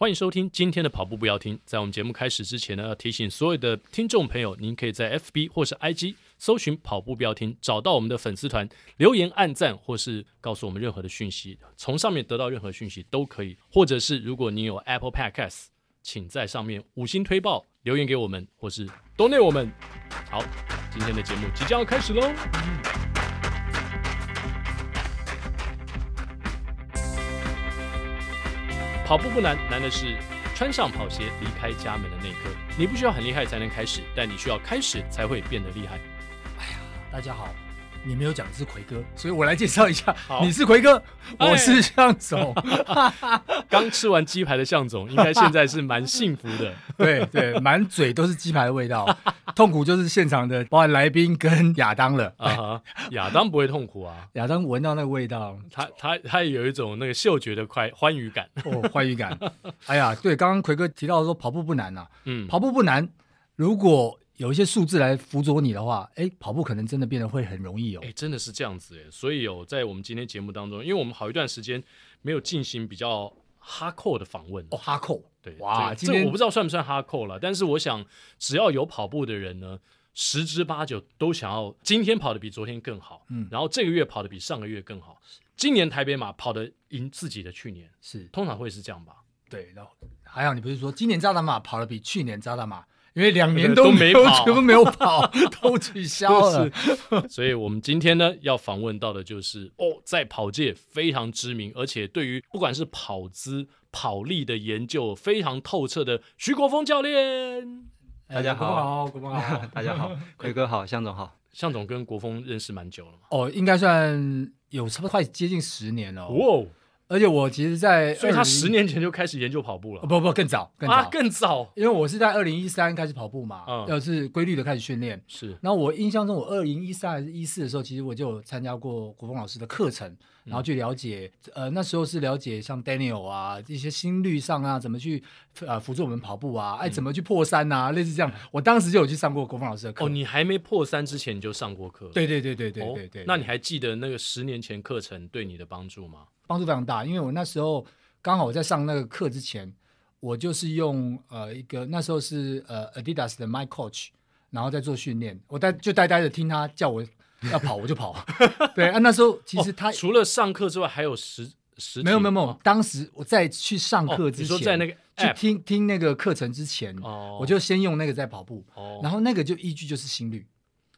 欢迎收听今天的跑步不要听。在我们节目开始之前呢，要提醒所有的听众朋友，您可以在 FB 或是 IG 搜寻“跑步不要听”，找到我们的粉丝团，留言、按赞，或是告诉我们任何的讯息，从上面得到任何讯息都可以。或者是如果你有 Apple Podcast，请在上面五星推爆，留言给我们，或是 Donate 我们。好，今天的节目即将要开始喽。跑步不难，难的是穿上跑鞋离开家门的那一刻。你不需要很厉害才能开始，但你需要开始才会变得厉害。哎呀，大家好。你没有讲的是奎哥，所以我来介绍一下。你是奎哥，我是向总。刚吃完鸡排的向总，应该现在是蛮幸福的。对对，满嘴都是鸡排的味道。痛苦就是现场的，包括来宾跟亚当了。啊，亚当不会痛苦啊，亚当闻到那个味道，他他他有一种那个嗅觉的快欢愉感。哦，欢愉感。哎呀，对，刚刚奎哥提到说跑步不难呐，嗯，跑步不难，如果。有一些数字来辅佐你的话，哎，跑步可能真的变得会很容易哦。哎，真的是这样子哎。所以有在我们今天节目当中，因为我们好一段时间没有进行比较哈扣的访问哦，哈扣对哇，这个我不知道算不算哈扣了，但是我想只要有跑步的人呢，十之八九都想要今天跑的比昨天更好，嗯，然后这个月跑的比上个月更好，今年台北马跑的赢自己的去年，是通常会是这样吧？对，然后还好你不是说今年扎达马跑的比去年扎达马。因为两年都没跑，全部没有跑，都取消了。所以，我们今天呢要访问到的就是哦，在跑界非常知名，而且对于不管是跑姿、跑力的研究非常透彻的徐国峰教练。大家好，国峰好，大家好，奎哥好，向总好。向总跟国峰认识蛮久了嘛？哦，应该算有差不多快接近十年了。哦。而且我其实，在所以他十年前就开始研究跑步了，不不更早，更早，啊、更早，因为我是在二零一三开始跑步嘛，要、嗯、是规律的开始训练，是。然后我印象中，我二零一三还是一四的时候，其实我就有参加过国峰老师的课程，然后去了解，嗯、呃，那时候是了解像 Daniel 啊一些心率上啊，怎么去呃辅助我们跑步啊，哎，怎么去破三啊，类似这样。我当时就有去上过国峰老师的课。哦，你还没破三之前你就上过课？对对对对对对对。那你还记得那个十年前课程对你的帮助吗？帮助非常大，因为我那时候刚好我在上那个课之前，我就是用呃一个那时候是呃 Adidas 的 My Coach，然后在做训练，我呆就呆呆的听他叫我要跑我就跑。对啊，那时候其实他、哦、除了上课之外还有实实没有没有没有，当时我在去上课之前，哦、说在那个去听听那个课程之前、哦，我就先用那个在跑步，哦、然后那个就依据就是心率。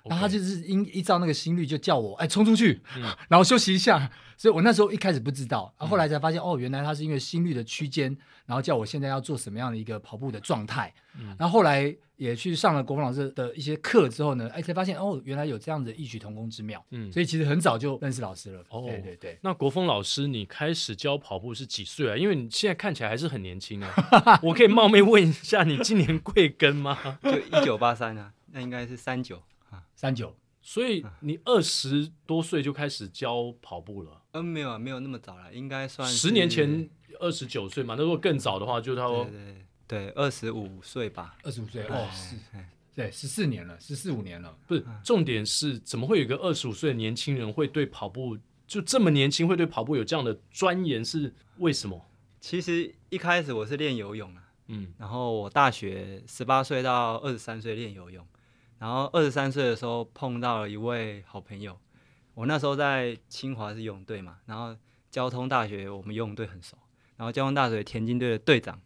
然后他就是依依照那个心率就叫我哎冲出去，嗯，然后休息一下。所以我那时候一开始不知道，然后后来才发现，嗯、哦，原来他是因为心率的区间，然后叫我现在要做什么样的一个跑步的状态。嗯，然后后来也去上了国峰老师的一些课之后呢，哎，才发现哦，原来有这样的异曲同工之妙。嗯，所以其实很早就认识老师了。哦，对对对。那国峰老师，你开始教跑步是几岁啊？因为你现在看起来还是很年轻啊。我可以冒昧问一下，你今年贵庚吗？就一九八三啊，那应该是三九。三九，所以你二十多岁就开始教跑步了？嗯，没有啊，没有那么早了，应该算十年前二十九岁嘛。那如果更早的话，就他说对对对，二十五岁吧，二十五岁哦，是，对，十四年了，十四五年了。不是，重点是怎么会有一个二十五岁的年轻人会对跑步就这么年轻，会对跑步有这样的钻研？是为什么？其实一开始我是练游泳啊，嗯，然后我大学十八岁到二十三岁练游泳。然后二十三岁的时候碰到了一位好朋友，我那时候在清华是游泳队嘛，然后交通大学我们游泳队很熟，然后交通大学田径队的队长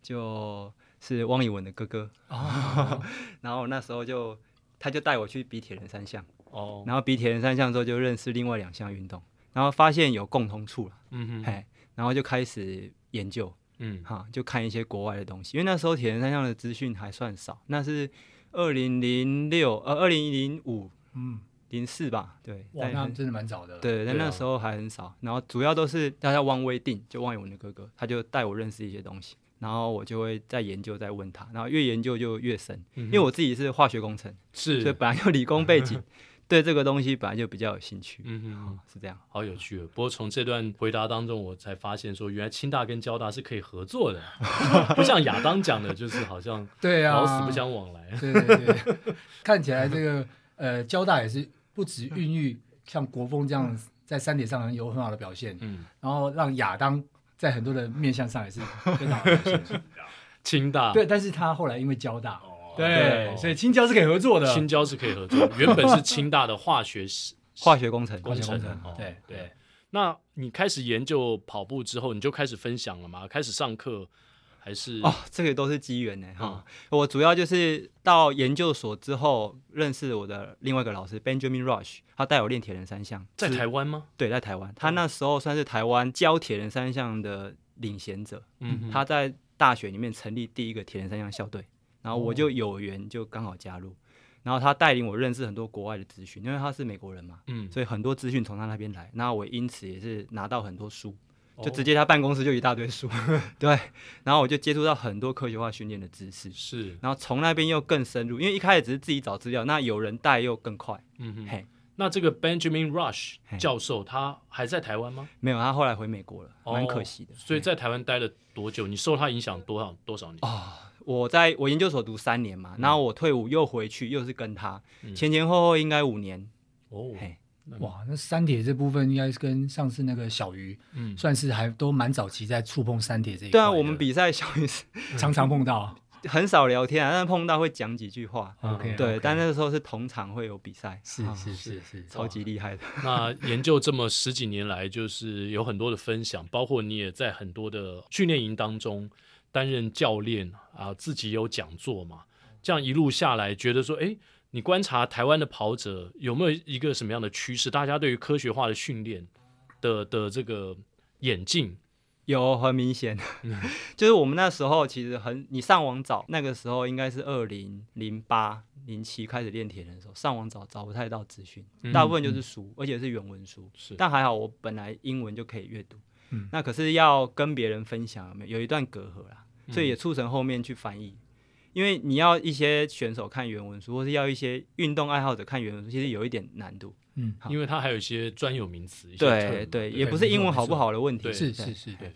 就是汪以文的哥哥，哦、然后那时候就他就带我去比铁人三项，哦，然后比铁人三项之后就认识另外两项运动，然后发现有共同处了，嗯哼，嘿，然后就开始研究，嗯，哈，就看一些国外的东西，因为那时候铁人三项的资讯还算少，那是。二零零六呃，二零零五嗯，零四吧，对，哇，那真的蛮早的。对，但那时候还很少，啊、然后主要都是大家汪威定，就汪永文的哥哥，他就带我认识一些东西，然后我就会再研究，再问他，然后越研究就越深，嗯、因为我自己是化学工程，是，所以本来就理工背景。对这个东西本来就比较有兴趣，嗯哼、哦，是这样，好有趣。不过从这段回答当中，我才发现说，原来清大跟交大是可以合作的，不像亚当讲的，就是好像对啊，老死不相往来。对对对，看起来这个呃交大也是不止孕育像国风这样在三铁上有很好的表现，嗯，然后让亚当在很多的面向上也是 非常好的。清大对，但是他后来因为交大，对，所以青椒是可以合作的。青椒是可以合作，原本是清大的化学 化学工程工程。对对。那你开始研究跑步之后，你就开始分享了吗？开始上课还是？哦，这个都是机缘呢哈。我主要就是到研究所之后，认识我的另外一个老师 Benjamin Rush，他带我练铁人三项。在台湾吗？对，在台湾。他那时候算是台湾教铁人三项的领衔者。嗯，他在。大学里面成立第一个铁人三项校队，然后我就有缘就刚好加入，然后他带领我认识很多国外的资讯，因为他是美国人嘛，嗯，所以很多资讯从他那边来，那我因此也是拿到很多书，就直接他办公室就一大堆书，对，然后我就接触到很多科学化训练的知识，是，然后从那边又更深入，因为一开始只是自己找资料，那有人带又更快，嗯哼，嘿。那这个 Benjamin Rush 教授他还在台湾吗？没有，他后来回美国了，蛮可惜的。所以在台湾待了多久？你受他影响多少多少年啊？我在我研究所读三年嘛，然后我退伍又回去，又是跟他前前后后应该五年。哦，嘿，哇，那三铁这部分应该是跟上次那个小鱼，嗯，算是还都蛮早期在触碰三铁这一块。对啊，我们比赛小鱼是 常常碰到。很少聊天啊，但是碰到会讲几句话。OK，对，但那个时候是同场会有比赛，是是是是，超级厉害的。那研究这么十几年来，就是有很多的分享，包括你也在很多的训练营当中担任教练啊，自己有讲座嘛。这样一路下来，觉得说，哎，你观察台湾的跑者有没有一个什么样的趋势？大家对于科学化的训练的的这个演进。有很明显，就是我们那时候其实很，你上网找那个时候应该是二零零八零七开始练铁人的时候，上网找找不太到资讯，大部分就是书，而且是原文书。是，但还好我本来英文就可以阅读，那可是要跟别人分享，有一段隔阂啦，所以也促成后面去翻译，因为你要一些选手看原文书，或是要一些运动爱好者看原文书，其实有一点难度。嗯，因为它还有一些专有名词，对对，也不是英文好不好的问题，是是是，对。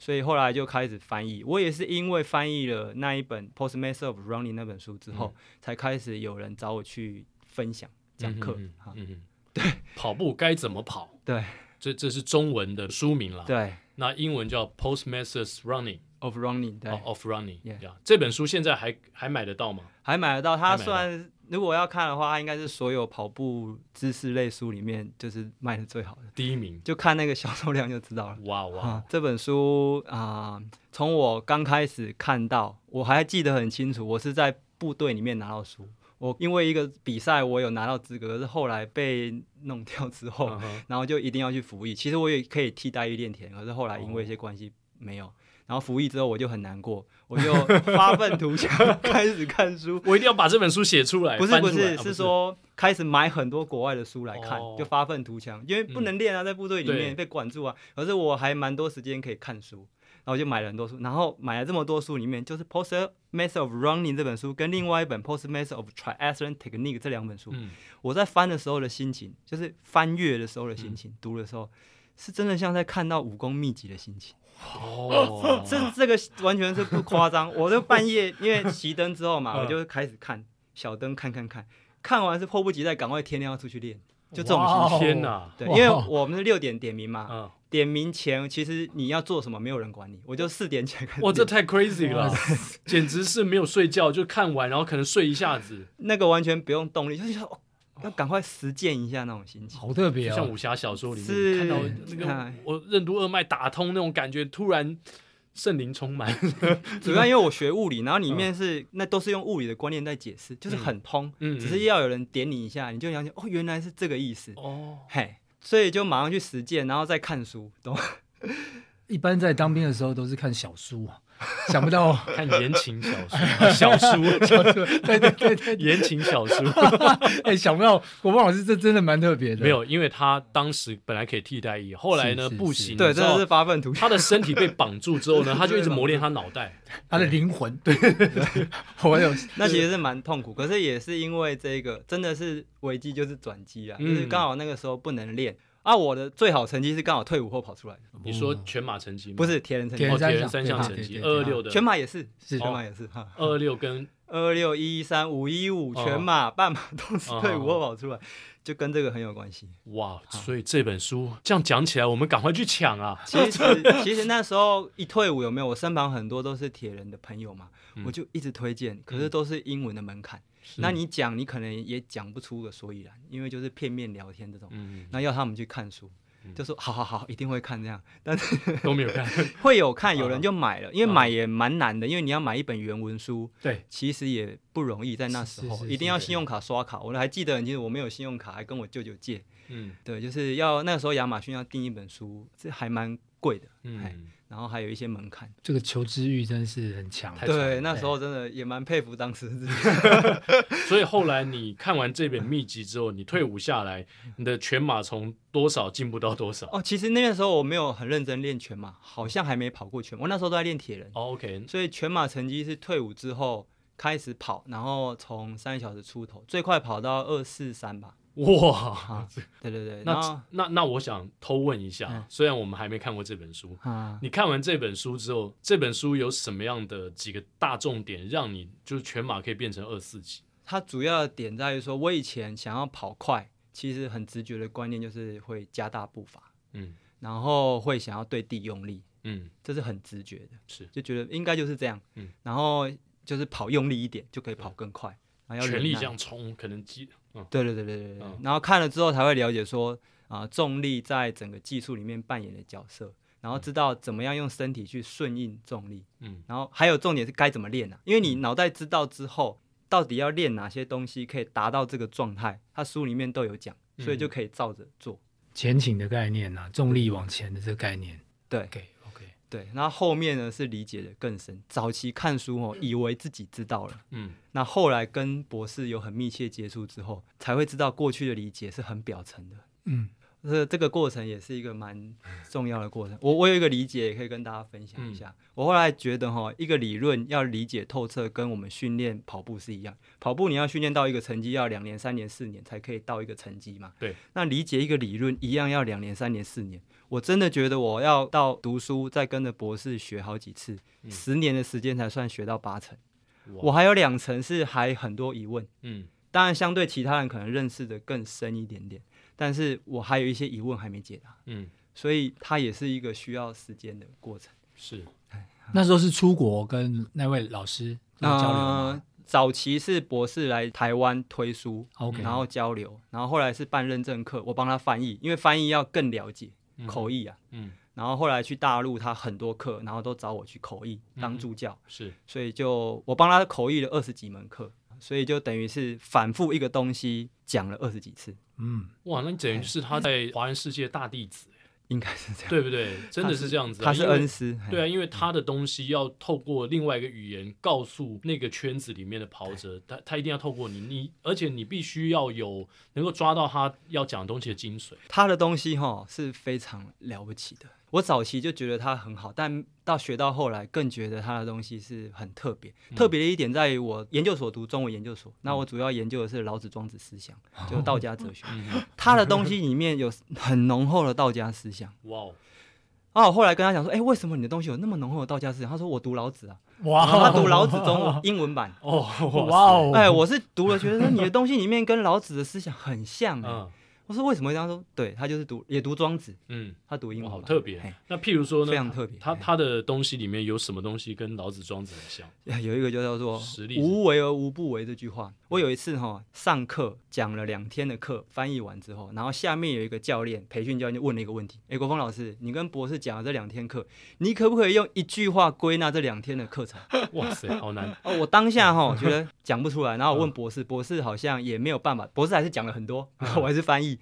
所以后来就开始翻译，我也是因为翻译了那一本《Postmaster of Running》那本书之后，才开始有人找我去分享讲课。嗯，对，跑步该怎么跑？对，这这是中文的书名了。对，那英文叫《Postmasters Running of Running》对，of Running。这本书现在还还买得到吗？还买得到，它算。如果要看的话，它应该是所有跑步知识类书里面就是卖的最好的第一名，就看那个销售量就知道了。哇哇！这本书啊，从我刚开始看到，我还记得很清楚。我是在部队里面拿到书，我因为一个比赛，我有拿到资格，可是后来被弄掉之后，然后就一定要去服役。其实我也可以替代役练田，可是后来因为一些关系没有。然后服役之后，我就很难过，我就 发愤图强，开始看书。我一定要把这本书写出来。不是不是，是说开始买很多国外的书来看，就发愤图强。因为不能练啊，在部队里面被管住啊。可是我还蛮多时间可以看书，然后就买了很多书。然后买了这么多书里面，就是《Postmaster of Running》这本书，跟另外一本《Postmaster of Triathlon Technique》这两本书。我在翻的时候的心情，就是翻阅的时候的心情，读的时候，是真的像在看到武功秘籍的心情。哦，这这个完全是不夸张。我就半夜因为熄灯之后嘛，我就开始看小灯看看看，看完是迫不及待，赶快天亮要出去练，就这种心情。天哪！对，因为我们是六点点名嘛，点名前其实你要做什么没有人管你，我就四点前开始。哇，这太 crazy 了，简直是没有睡觉就看完，然后可能睡一下子，那个完全不用动力，就是说。要赶快实践一下那种心情，好特别啊！像武侠小说里面看到那个我任督二脉打通那种感觉，突然圣灵充满。主要因为我学物理，然后里面是那都是用物理的观念在解释，就是很通。嗯只是要有人点你一下，你就想起哦，原来是这个意思哦。嘿，所以就马上去实践，然后再看书，懂吗？一般在当兵的时候都是看小书啊。想不到看言情小说，小说，小说，对对对对，言情小说。哎，想不到国芳老师这真的蛮特别的。没有，因为他当时本来可以替代役，后来呢不行，对，真的是发愤图强。他的身体被绑住之后呢，他就一直磨练他脑袋，他的灵魂。对对对，我有，那其实是蛮痛苦，可是也是因为这个，真的是危机就是转机啊，就是刚好那个时候不能练。啊，我的最好成绩是刚好退伍后跑出来的。你说全马成绩吗？不是铁人成绩，铁人三项成绩，二二六的全马也是，是全马也是哈，二二六跟二二六一一三五一五全马半马都是退伍后跑出来，就跟这个很有关系。哇，所以这本书这样讲起来，我们赶快去抢啊！其实其实那时候一退伍有没有？我身旁很多都是铁人的朋友嘛，嗯、我就一直推荐，可是都是英文的门槛。嗯、那你讲，你可能也讲不出个所以然，因为就是片面聊天这种。嗯，那要他们去看书。就说好好好，一定会看这样，但是 都没有看，会有看，有人就买了，因为买也蛮难的，因为你要买一本原文书，对，其实也不容易，在那时候一定要信用卡刷卡，我还记得，其实我没有信用卡，还跟我舅舅借，嗯，对，就是要那个时候亚马逊要订一本书，这还蛮贵的，嗯。然后还有一些门槛，这个求知欲真是很强。对，那时候真的也蛮佩服当时自己。所以后来你看完这本秘籍之后，你退伍下来，你的全马从多少进步到多少？哦，其实那个时候我没有很认真练全马，好像还没跑过全马。我那时候都在练铁人。哦，OK。所以全马成绩是退伍之后开始跑，然后从三小时出头，最快跑到二四三吧。哇，对对对，那那那我想偷问一下，虽然我们还没看过这本书，你看完这本书之后，这本书有什么样的几个大重点，让你就是全马可以变成二四级？它主要的点在于说，我以前想要跑快，其实很直觉的观念就是会加大步伐，嗯，然后会想要对地用力，嗯，这是很直觉的，是。就觉得应该就是这样，嗯，然后就是跑用力一点就可以跑更快，然后要全力这样冲，可能对对对对对，然后看了之后才会了解说啊，重力在整个技术里面扮演的角色，然后知道怎么样用身体去顺应重力，嗯，然后还有重点是该怎么练啊？因为你脑袋知道之后，到底要练哪些东西可以达到这个状态，他书里面都有讲，所以就可以照着做。前倾的概念啊，重力往前的这个概念，对。对，那后面呢是理解的更深。早期看书哦，以为自己知道了，嗯，那后来跟博士有很密切接触之后，才会知道过去的理解是很表层的，嗯，这这个过程也是一个蛮重要的过程。我我有一个理解，也可以跟大家分享一下。嗯、我后来觉得哈，一个理论要理解透彻，跟我们训练跑步是一样。跑步你要训练到一个成绩，要两年、三年、四年才可以到一个成绩嘛。对，那理解一个理论一样要两年、三年、四年。我真的觉得我要到读书，再跟着博士学好几次，嗯、十年的时间才算学到八成。我还有两层是还很多疑问。嗯，当然相对其他人可能认识的更深一点点，但是我还有一些疑问还没解答。嗯，所以它也是一个需要时间的过程。是，那时候是出国跟那位老师交流吗？呃，早期是博士来台湾推书，Okay. 然后交流，然后后来是办认证课，我帮他翻译，因为翻译要更了解。口译啊，嗯，然后后来去大陆，他很多课，然后都找我去口译当助教，嗯、是，所以就我帮他口译了二十几门课，所以就等于是反复一个东西讲了二十几次，嗯，哇，那你等于是他在华人世界大弟子。应该是这样，对不对？真的是这样子。他是恩师，对啊，因为他的东西要透过另外一个语言告诉那个圈子里面的跑者，他他一定要透过你，你而且你必须要有能够抓到他要讲的东西的精髓。他的东西哈是非常了不起的。我早期就觉得他很好，但到学到后来更觉得他的东西是很特别。嗯、特别的一点在于，我研究所读中文研究所，嗯、那我主要研究的是老子、庄子思想，嗯、就道家哲学。嗯、他的东西里面有很浓厚的道家思想。哇哦！啊，我后来跟他讲说，哎、欸，为什么你的东西有那么浓厚的道家思想？他说我读老子啊。哇！他读老子中文英文版。哦，哇哦！哎，我是读了，觉得说你的东西里面跟老子的思想很像、欸。嗯。我说为什么会这样说？对，他就是读也读庄子，嗯，他读英文好特别。那譬如说呢，非常特别。他他的东西里面有什么东西跟老子、庄子很像？有一个就叫做“无为而无不为”这句话。我有一次哈上课讲了两天的课，翻译完之后，然后下面有一个教练，培训教练就问了一个问题：哎，国峰老师，你跟博士讲了这两天课，你可不可以用一句话归纳这两天的课程？哇塞，好难哦！我当下哈觉得讲不出来，然后我问博士，博士好像也没有办法，博士还是讲了很多，然 后我还是翻译。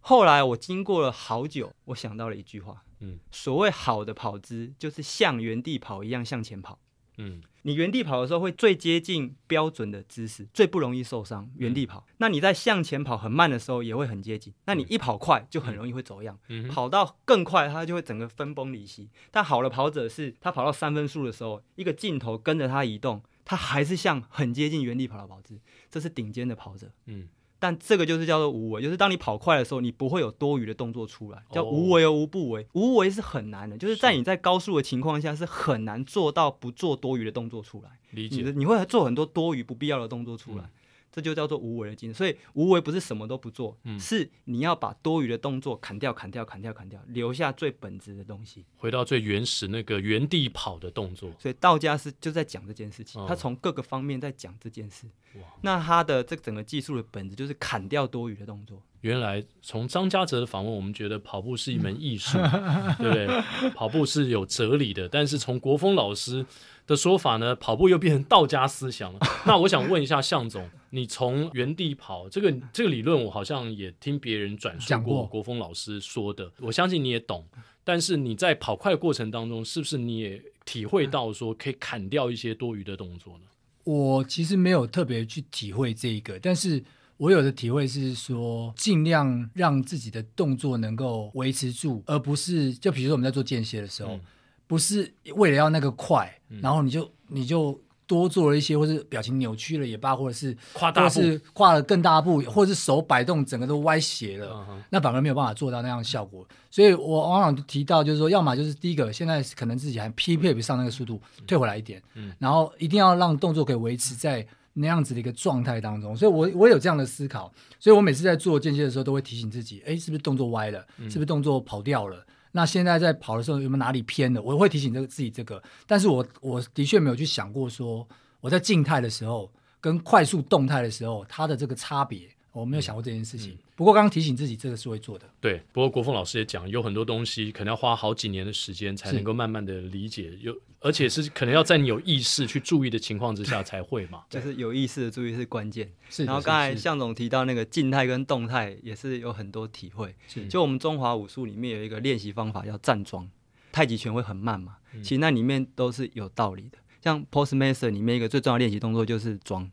后来我经过了好久，我想到了一句话，嗯，所谓好的跑姿就是像原地跑一样向前跑，嗯，你原地跑的时候会最接近标准的姿势，最不容易受伤。原地跑，嗯、那你在向前跑很慢的时候也会很接近，那你一跑快就很容易会走样，嗯、跑到更快它就会整个分崩离析。但好的跑者是他跑到三分数的时候，一个镜头跟着他移动，他还是像很接近原地跑的跑姿，这是顶尖的跑者，嗯。但这个就是叫做无为，就是当你跑快的时候，你不会有多余的动作出来，叫无为而无不为。无为是很难的，就是在你在高速的情况下是很难做到不做多余的动作出来。理解，你会做很多多余不必要的动作出来。这就叫做无为的精神。所以无为不是什么都不做，嗯、是你要把多余的动作砍掉、砍掉、砍掉、砍掉，留下最本质的东西，回到最原始那个原地跑的动作。所以道家是就在讲这件事情，他从各个方面在讲这件事。哇那他的这整个技术的本质就是砍掉多余的动作。原来从张家泽的访问，我们觉得跑步是一门艺术，对不对？跑步是有哲理的。但是从国风老师的说法呢，跑步又变成道家思想了。那我想问一下向总，你从原地跑这个这个理论，我好像也听别人转述过国峰老师说的，我相信你也懂。但是你在跑快的过程当中，是不是你也体会到说可以砍掉一些多余的动作呢？我其实没有特别去体会这一个，但是。我有的体会是说，尽量让自己的动作能够维持住，而不是就比如说我们在做间歇的时候，嗯、不是为了要那个快，嗯、然后你就你就多做了一些，或是表情扭曲了也罢，或者是跨大步，或是跨了更大步，或者是手摆动整个都歪斜了，嗯、那反而没有办法做到那样的效果。所以我往往提到就是说，要么就是第一个，现在可能自己还匹配不上那个速度，退回来一点，嗯、然后一定要让动作可以维持在。那样子的一个状态当中，所以我我有这样的思考，所以我每次在做间歇的时候，都会提醒自己，哎，是不是动作歪了？是不是动作跑掉了？那现在在跑的时候有没有哪里偏的？我会提醒这个自己这个，但是我我的确没有去想过说，我在静态的时候跟快速动态的时候，它的这个差别。我没有想过这件事情，不过刚刚提醒自己，这个是会做的。对，不过国峰老师也讲，有很多东西可能要花好几年的时间才能够慢慢的理解，有而且是可能要在你有意识去注意的情况之下才会嘛。就是有意识的注意是关键。是，然后刚才向总提到那个静态跟动态也是有很多体会。是，就我们中华武术里面有一个练习方法叫站桩，太极拳会很慢嘛，嗯、其实那里面都是有道理的。像 Postmaster 里面一个最重要的练习动作就是桩，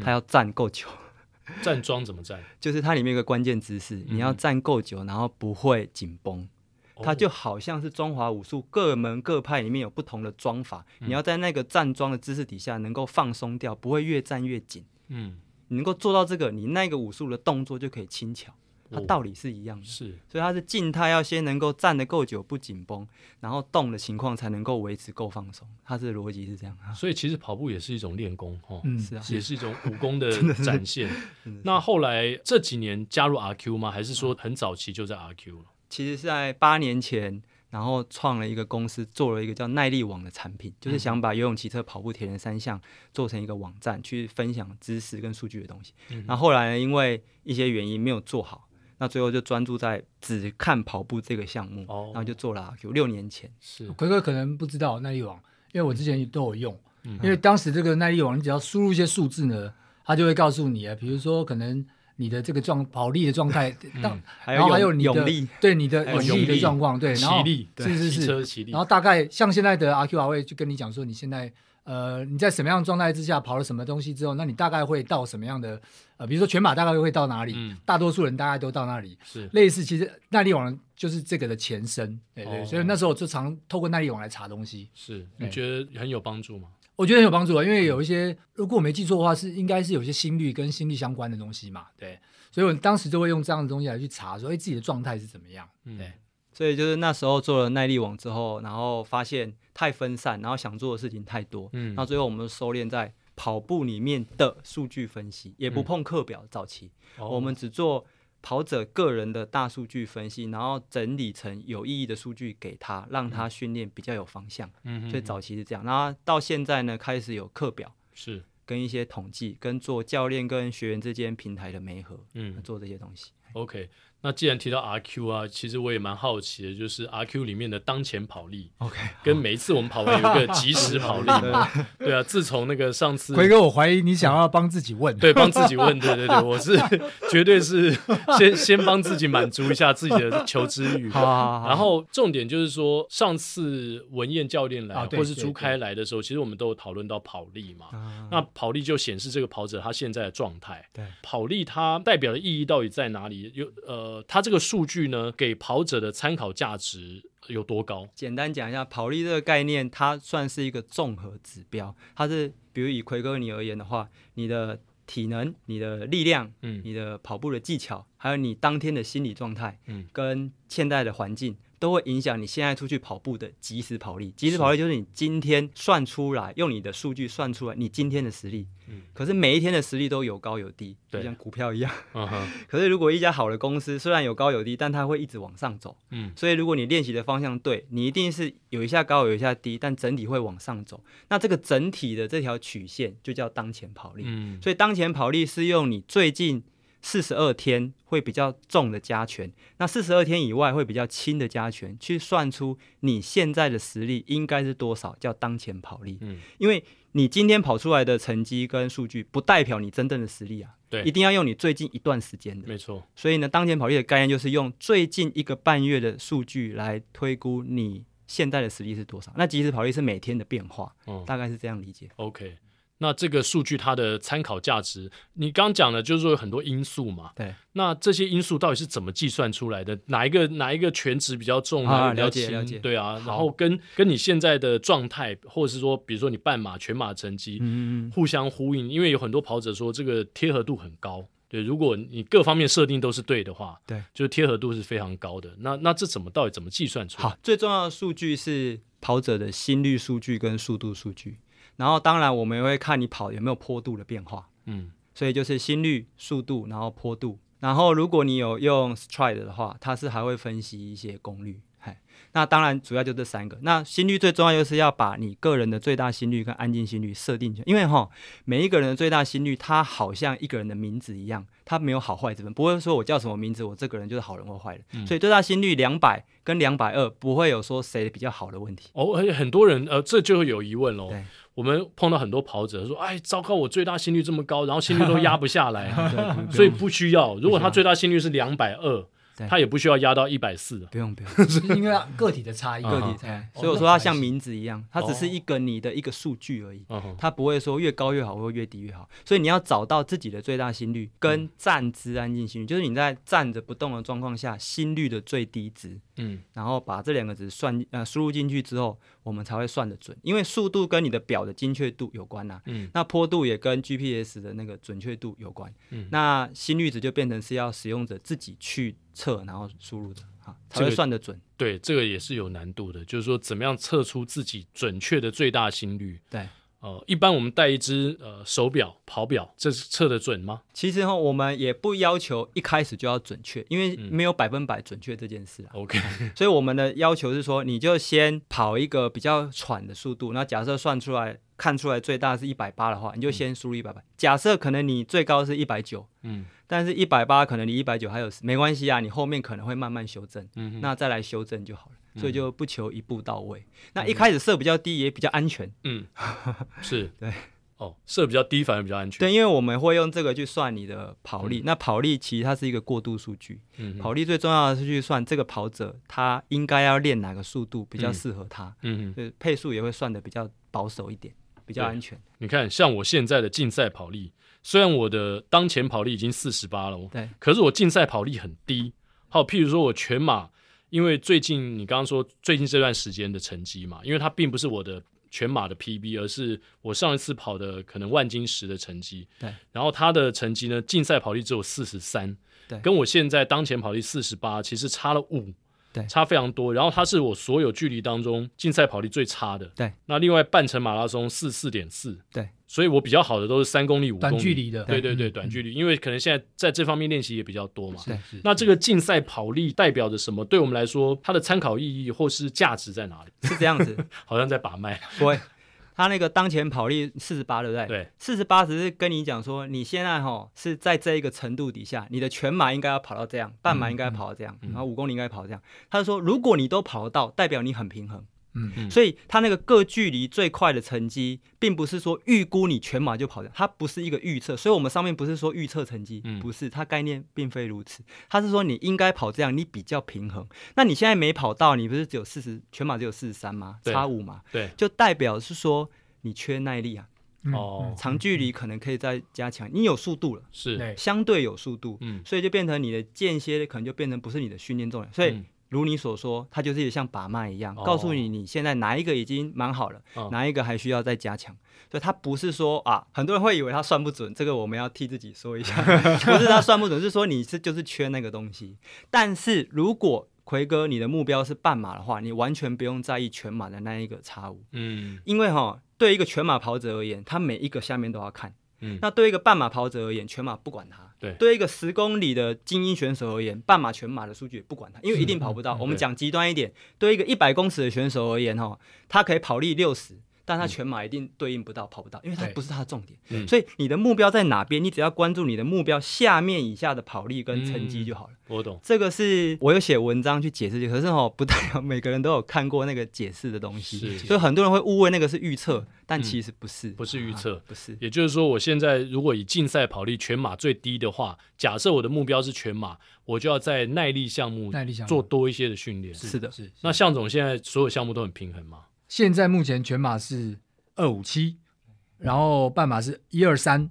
它要站够久。站桩怎么站？就是它里面有个关键姿势，你要站够久，然后不会紧绷。嗯、它就好像是中华武术各门各派里面有不同的桩法，嗯、你要在那个站桩的姿势底下能够放松掉，不会越站越紧。嗯，你能够做到这个，你那个武术的动作就可以轻巧。它道理是一样的，是，所以它是静态要先能够站得够久不紧绷，然后动的情况才能够维持够放松，它是逻辑是这样。所以其实跑步也是一种练功，哦，嗯，是啊，也是一种武功的 展现。那后来这几年加入 RQ 吗？还是说很早期就在 RQ 了？其实是在八年前，然后创了一个公司，做了一个叫耐力网的产品，就是想把游泳、骑车、跑步、铁人三项做成一个网站，去分享知识跟数据的东西。然后后来呢，因为一些原因没有做好。那最后就专注在只看跑步这个项目，哦、然后就做了 RQ。六年前是奎哥可能不知道耐力网，因为我之前都有用，嗯、因为当时这个耐力网，你只要输入一些数字呢，它就会告诉你啊，比如说可能你的这个状跑力的状态，嗯、然后还有你的力对你的泳力的状况，对，然后力是是是，然后大概像现在的阿 Q R 会就跟你讲说你现在。呃，你在什么样的状态之下跑了什么东西之后，那你大概会到什么样的？呃，比如说全马大概会到哪里？嗯，大多数人大概都到那里。是类似，其实耐力网就是这个的前身。对对，所以那时候我就常透过耐力网来查东西。是，你觉得很有帮助吗？我觉得很有帮助啊，因为有一些，如果我没记错的话，是应该是有些心率跟心率相关的东西嘛。对，所以我当时就会用这样的东西来去查，说哎，自己的状态是怎么样？对。所以就是那时候做了耐力网之后，然后发现太分散，然后想做的事情太多，嗯，那最后我们收敛在跑步里面的数据分析，也不碰课表。早期、嗯、我们只做跑者个人的大数据分析，然后整理成有意义的数据给他，让他训练比较有方向。嗯，所以早期是这样，然后到现在呢，开始有课表，是跟一些统计，跟做教练跟学员之间平台的媒合，嗯，做这些东西。OK。那既然提到 RQ 啊，其实我也蛮好奇的，就是 RQ 里面的当前跑力，OK，跟每一次我们跑完有一个即时跑力。嘛，对啊，自从那个上次，奎哥，我怀疑你想要帮自己问，对，帮自己问，对对对，我是 绝对是先先帮自己满足一下自己的求知欲，好，好，好，然后重点就是说，上次文彦教练来，或是朱开来的时候，其实我们都有讨论到跑力嘛，那跑力就显示这个跑者他现在的状态，对，跑力它代表的意义到底在哪里？有呃。呃，它这个数据呢，给跑者的参考价值有多高？简单讲一下，跑力这个概念，它算是一个综合指标。它是，比如以奎哥你而言的话，你的体能、你的力量、嗯，你的跑步的技巧，还有你当天的心理状态，嗯，跟现在的环境都会影响你现在出去跑步的即时跑力。即时跑力就是你今天算出来，用你的数据算出来你今天的实力。嗯，可是每一天的实力都有高有低，就像股票一样。可是如果一家好的公司，虽然有高有低，但它会一直往上走。嗯。所以如果你练习的方向对，你一定是有一下高有一下低，但整体会往上走。那这个整体的这条曲线就叫当前跑力。嗯。所以当前跑力是用你最近。四十二天会比较重的加权，那四十二天以外会比较轻的加权，去算出你现在的实力应该是多少，叫当前跑力。嗯，因为你今天跑出来的成绩跟数据，不代表你真正的实力啊。对，一定要用你最近一段时间的。没错。所以呢，当前跑力的概念就是用最近一个半月的数据来推估你现在的实力是多少。那即时跑力是每天的变化，嗯，大概是这样理解。OK。那这个数据它的参考价值，你刚讲的就是说有很多因素嘛。对。那这些因素到底是怎么计算出来的？哪一个哪一个权值比较重，哪一个比较轻？了解。对啊。然后跟跟你现在的状态，或者是说，比如说你半马、全马成绩，嗯嗯，互相呼应。因为有很多跑者说这个贴合度很高。对，如果你各方面设定都是对的话，对，就是贴合度是非常高的。那那这怎么到底怎么计算出来？好，最重要的数据是跑者的心率数据跟速度数据。然后当然我们也会看你跑有没有坡度的变化，嗯，所以就是心率、速度，然后坡度。然后如果你有用 Stride 的话，它是还会分析一些功率。那当然，主要就这三个。那心率最重要就是要把你个人的最大心率跟安静心率设定起来，因为哈，每一个人的最大心率，它好像一个人的名字一样，它没有好坏之分，不会说我叫什么名字，我这个人就是好人或坏人。嗯、所以最大心率两百跟两百二不会有说谁比较好的问题。哦，而且很多人呃，这就会有疑问喽。对，我们碰到很多跑者说，哎，糟糕，我最大心率这么高，然后心率都压不下来，所以不需要。如果他最大心率是两百二。他也不需要压到一百四，不用不用，是 因为个体的差异，个体差异。所以我说它像名字一样，它只是一个你的一个数据而已，它不会说越高越好或越低越好。所以你要找到自己的最大心率跟站姿安静心率，就是你在站着不动的状况下心率的最低值，嗯，然后把这两个值算呃输入进去之后，我们才会算得准。因为速度跟你的表的精确度有关呐，嗯，那坡度也跟 GPS 的那个准确度有关，嗯，那心率值就变成是要使用者自己去。测然后输入的啊，才会算得准。这个、对，这个也是有难度的，就是说怎么样测出自己准确的最大心率。对，呃，一般我们戴一只呃手表、跑表，这是测得准吗？其实哈，我们也不要求一开始就要准确，因为没有百分百准确这件事啊。OK，所以我们的要求是说，你就先跑一个比较喘的速度，那假设算出来。看出来最大是一百八的话，你就先输入一百八。假设可能你最高是一百九，嗯，但是一百八可能离一百九还有没关系啊，你后面可能会慢慢修正，嗯哼，那再来修正就好了。所以就不求一步到位。嗯、那一开始设比较低也比较安全，嗯，是 对，哦，设比较低反而比较安全。对，因为我们会用这个去算你的跑力。嗯、那跑力其实它是一个过渡数据，嗯，跑力最重要的是去算这个跑者他应该要练哪个速度比较适合他，嗯哼，就是配速也会算的比较保守一点。比较安全。你看，像我现在的竞赛跑力，虽然我的当前跑力已经四十八了，对，可是我竞赛跑力很低。好，譬如说我全马，因为最近你刚刚说最近这段时间的成绩嘛，因为它并不是我的全马的 PB，而是我上一次跑的可能万金石的成绩。对，然后他的成绩呢，竞赛跑力只有四十三，对，跟我现在当前跑力四十八，其实差了五。对，差非常多。然后他是我所有距离当中竞赛跑力最差的。对，那另外半程马拉松四四点四。对，所以我比较好的都是三公里、五公里短距离的。对对对，短距离，因为可能现在在这方面练习也比较多嘛。是是。那这个竞赛跑力代表着什么？对我们来说，它的参考意义或是价值在哪里？是这样子，好像在把脉。对。他那个当前跑力四十八，对不对？对，四十八只是跟你讲说，你现在哈是在这一个程度底下，你的全马应该要跑到这样，半马应该要跑到这样，嗯、然后五公里应该跑到这样。嗯、他就说，如果你都跑得到，代表你很平衡。嗯嗯，所以他那个各距离最快的成绩，并不是说预估你全马就跑掉，它不是一个预测。所以我们上面不是说预测成绩，嗯、不是，它概念并非如此。它是说你应该跑这样，你比较平衡。那你现在没跑到，你不是只有四十，全马只有四十三吗？差五嘛，对，就代表是说。你缺耐力啊，哦，长距离可能可以再加强。你有速度了，是相对有速度，嗯，所以就变成你的间歇可能就变成不是你的训练重量。所以如你所说，它就是像把脉一样，告诉你你现在哪一个已经蛮好了，哪一个还需要再加强。所以它不是说啊，很多人会以为它算不准，这个我们要替自己说一下，不是它算不准，是说你是就是缺那个东西。但是如果奎哥，你的目标是半马的话，你完全不用在意全马的那一个差五。嗯，因为哈，对一个全马跑者而言，他每一个下面都要看。嗯，那对一个半马跑者而言，全马不管他。对，对一个十公里的精英选手而言，半马、全马的数据也不管他，因为一定跑不到。嗯、我们讲极端一点，对，对一个一百公尺的选手而言，哈，他可以跑力六十。但他全马一定对应不到，跑不到，因为它不是他的重点。嗯、所以你的目标在哪边？你只要关注你的目标下面以下的跑力跟成绩就好了。我懂，这个是我有写文章去解释，可是哦，不代表每个人都有看过那个解释的东西。是所以很多人会误会那个是预测，但其实不是，嗯、不是预测，不是。也就是说，我现在如果以竞赛跑力全马最低的话，假设我的目标是全马，我就要在耐力项目做多一些的训练。是的，是。那向总现在所有项目都很平衡吗？现在目前全马是二五七，然后半马是一二三，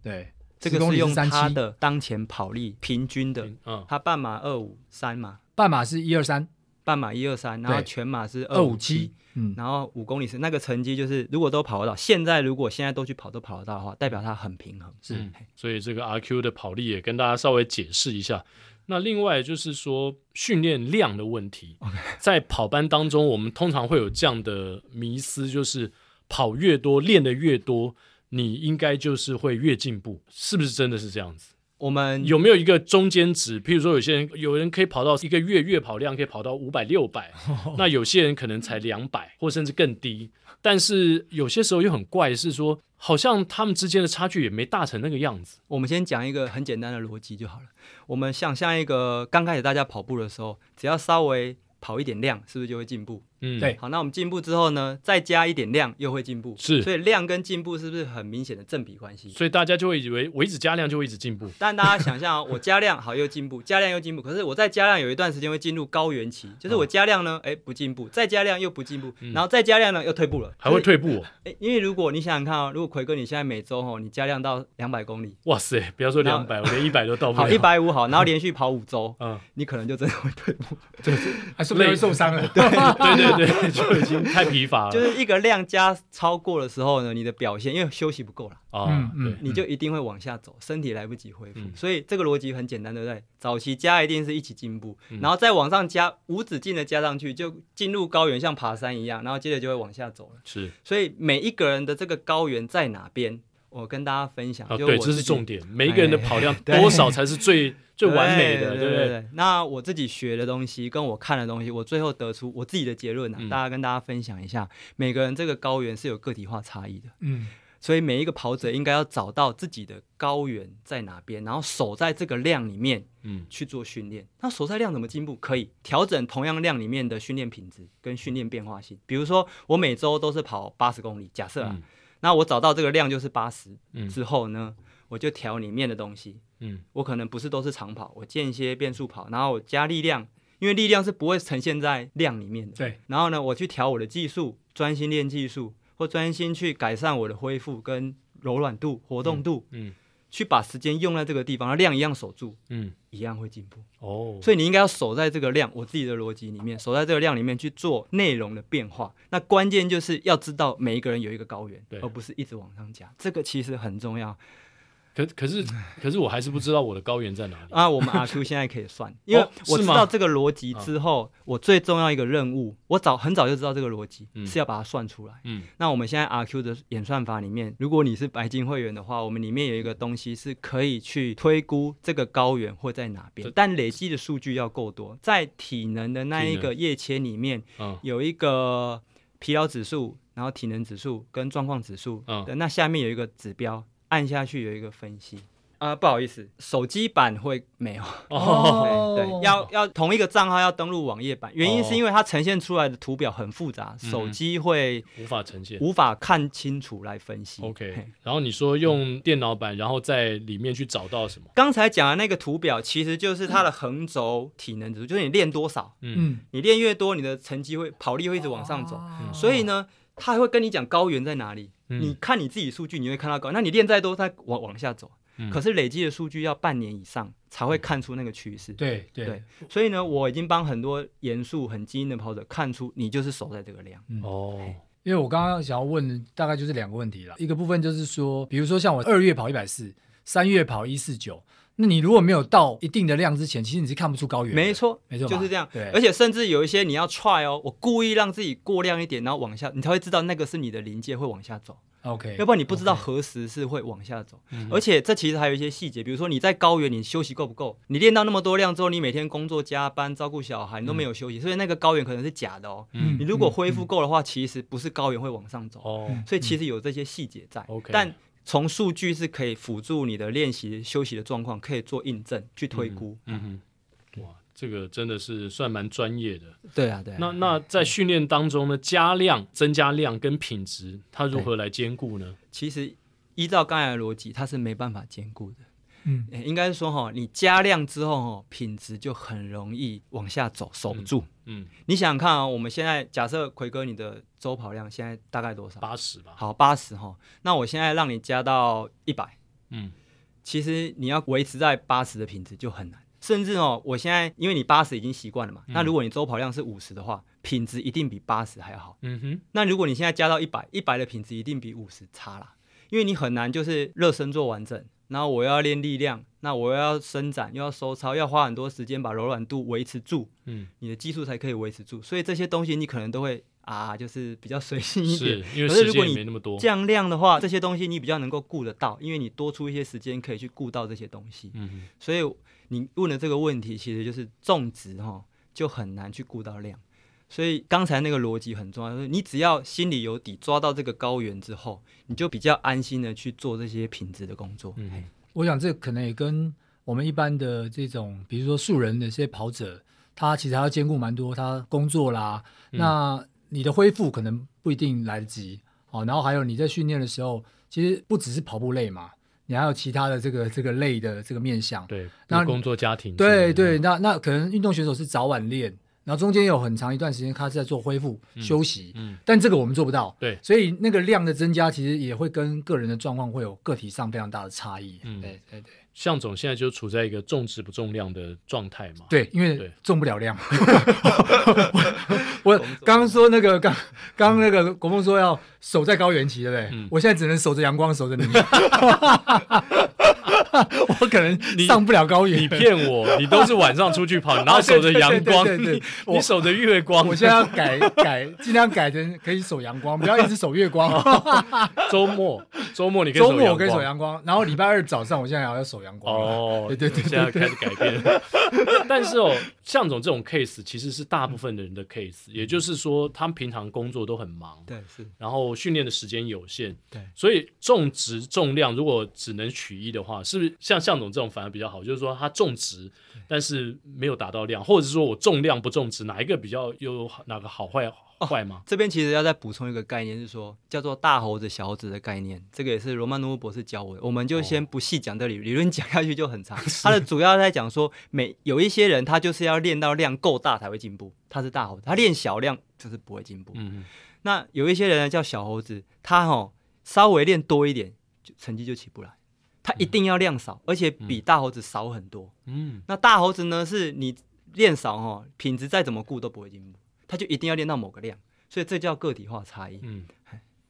对，这个是用他的当前跑力平均的，嗯，他半马二五三嘛，半马是一二三，半马一二三，然后全马是二五七，嗯，然后五公里是那个成绩，就是如果都跑得到，现在如果现在都去跑都跑得到的话，代表他很平衡，是，所以这个阿 Q 的跑力也跟大家稍微解释一下。那另外就是说训练量的问题.在跑班当中，我们通常会有这样的迷思，就是跑越多，练得越多，你应该就是会越进步，是不是真的是这样子？我们有没有一个中间值？譬如说，有些人有人可以跑到一个月月跑量可以跑到五百六百，那有些人可能才两百，或甚至更低。但是有些时候又很怪，是说好像他们之间的差距也没大成那个样子。我们先讲一个很简单的逻辑就好了。我们想象一个刚开始大家跑步的时候，只要稍微跑一点量，是不是就会进步？嗯，对。好，那我们进步之后呢，再加一点量，又会进步。是，所以量跟进步是不是很明显的正比关系？所以大家就会以为我一直加量就会一直进步。但大家想象啊，我加量好又进步，加量又进步。可是我再加量有一段时间会进入高原期，就是我加量呢，哎，不进步，再加量又不进步，然后再加量呢又退步了，还会退步。哎，因为如果你想想看哦，如果奎哥你现在每周哦，你加量到两百公里，哇塞，不要说两百，我连一百都到不了。好，一百五好，然后连续跑五周，嗯，你可能就真的会退步，就是还是不是会受伤了？对对对对，就已经。太疲乏了，就是一个量加超过的时候呢，你的表现因为休息不够了啊，嗯，你就一定会往下走，身体来不及恢复，嗯、所以这个逻辑很简单，对不对？早期加一定是一起进步，嗯、然后再往上加，无止境的加上去，就进入高原，像爬山一样，然后接着就会往下走了。是，所以每一个人的这个高原在哪边？我跟大家分享，啊、对，这是重点。每一个人的跑量 多少才是最最完美的，对不对？那我自己学的东西，跟我看的东西，我最后得出我自己的结论呢、啊，嗯、大家跟大家分享一下。每个人这个高原是有个体化差异的，嗯，所以每一个跑者应该要找到自己的高原在哪边，然后守在这个量里面，嗯，去做训练。那守在量怎么进步？可以调整同样量里面的训练品质跟训练变化性。比如说，我每周都是跑八十公里，假设啊。嗯那我找到这个量就是八十之后呢，嗯、我就调里面的东西。嗯，我可能不是都是长跑，我间歇变速跑，然后我加力量，因为力量是不会呈现在量里面的。对。然后呢，我去调我的技术，专心练技术，或专心去改善我的恢复跟柔软度、活动度。嗯。嗯去把时间用在这个地方，量一样守住，嗯，一样会进步。哦，所以你应该要守在这个量，我自己的逻辑里面，守在这个量里面去做内容的变化。那关键就是要知道每一个人有一个高原，对而不是一直往上加。这个其实很重要。可可是 可是我还是不知道我的高原在哪里啊！我们阿 Q 现在可以算，因为我知道这个逻辑之后，我最重要一个任务，我早很早就知道这个逻辑是要把它算出来。嗯，那我们现在阿 Q 的演算法里面，如果你是白金会员的话，我们里面有一个东西是可以去推估这个高原会在哪边，但累积的数据要够多。在体能的那一个页签里面，有一个疲劳指数，然后体能指数跟状况指数，嗯那下面有一个指标。按下去有一个分析。啊，不好意思，手机版会没有。哦，对，要要同一个账号要登录网页版，原因是因为它呈现出来的图表很复杂，手机会无法呈现，无法看清楚来分析。OK，然后你说用电脑版，然后在里面去找到什么？刚才讲的那个图表其实就是它的横轴体能指数，就是你练多少，嗯，你练越多，你的成绩会跑力会一直往上走，所以呢，它还会跟你讲高原在哪里。你看你自己数据，你会看到高，那你练再多，它往往下走。嗯、可是累积的数据要半年以上才会看出那个趋势。对对，对，所以呢，我已经帮很多严肃、很精英的跑者看出，你就是守在这个量。嗯、哦，因为我刚刚想要问的大概就是两个问题了，一个部分就是说，比如说像我二月跑一百四，三月跑一四九。那你如果没有到一定的量之前，其实你是看不出高原。没错，没错，就是这样。对，而且甚至有一些你要 try 哦，我故意让自己过量一点，然后往下，你才会知道那个是你的临界会往下走。OK，要不然你不知道何时是会往下走。而且这其实还有一些细节，比如说你在高原，你休息够不够？你练到那么多量之后，你每天工作加班照顾小孩，你都没有休息，嗯、所以那个高原可能是假的哦。嗯、你如果恢复够的话，其实不是高原会往上走。哦、嗯，所以其实有这些细节在。OK，但从数据是可以辅助你的练习休息的状况，可以做印证去推估。嗯哼。哇这个真的是算蛮专业的，对啊，对啊。那那在训练当中呢，加量、增加量跟品质，它如何来兼顾呢？其实依照刚才的逻辑，它是没办法兼顾的。嗯，应该是说哈，你加量之后哈，品质就很容易往下走，守不住。嗯，嗯你想想看啊，我们现在假设奎哥你的周跑量现在大概多少？八十吧。好，八十哈。那我现在让你加到一百，嗯，其实你要维持在八十的品质就很难。甚至哦，我现在因为你八十已经习惯了嘛，嗯、那如果你周跑量是五十的话，品质一定比八十还要好。嗯哼。那如果你现在加到一百，一百的品质一定比五十差啦，因为你很难就是热身做完整，然后我要练力量，那我要伸展又要收操，要花很多时间把柔软度维持住，嗯，你的技术才可以维持住。所以这些东西你可能都会啊，就是比较随性一点。是，因为时间没那么多。降量的话，这些东西你比较能够顾得到，因为你多出一些时间可以去顾到这些东西。嗯哼。所以。你问的这个问题，其实就是重质哈，就很难去顾到量，所以刚才那个逻辑很重要，就是你只要心里有底，抓到这个高原之后，你就比较安心的去做这些品质的工作。嗯，我想这可能也跟我们一般的这种，比如说素人的一些跑者，他其实还要兼顾蛮多，他工作啦，嗯、那你的恢复可能不一定来得及，好，然后还有你在训练的时候，其实不只是跑步累嘛。你还有其他的这个这个累的这个面向，对，那工作家庭，对对，那那可能运动选手是早晚练，然后中间有很长一段时间他是在做恢复休息，嗯，但这个我们做不到，对，所以那个量的增加其实也会跟个人的状况会有个体上非常大的差异，嗯，对对对。向总现在就处在一个重质不重量的状态嘛？对，因为重不了量。我刚刚说那个，刚刚那个国峰说要守在高原期，对不对？嗯、我现在只能守着阳光，守着你。我可能上不了高原，你骗我，你都是晚上出去跑，然后守着阳光，对对，你守着月光。我现在要改改，尽量改成可以守阳光，不要一直守月光。周末周末你可以周末我可以守阳光，然后礼拜二早上我现在还要守阳光。哦，对对对，现在开始改变。但是哦，向总这种 case 其实是大部分的人的 case，也就是说，他们平常工作都很忙，对是，然后训练的时间有限，对，所以重质重量如果只能取一的话，是。像向总这种反而比较好，就是说他种植，但是没有达到量，或者是说我重量不种植，哪一个比较有哪个好坏坏吗？这边其实要再补充一个概念，是说叫做大猴子小猴子的概念，这个也是罗曼诺夫博士教我的，我们就先不细讲这里，理论讲下去就很长。他的主要在讲说，每有一些人他就是要练到量够大才会进步，他是大猴子，他练小量就是不会进步。嗯哼，那有一些人呢叫小猴子，他哦稍微练多一点，就成绩就起不来。他一定要量少，而且比大猴子少很多。嗯，那大猴子呢？是你练少哈，品质再怎么顾都不会进步，它就一定要练到某个量，所以这叫个体化差异。嗯，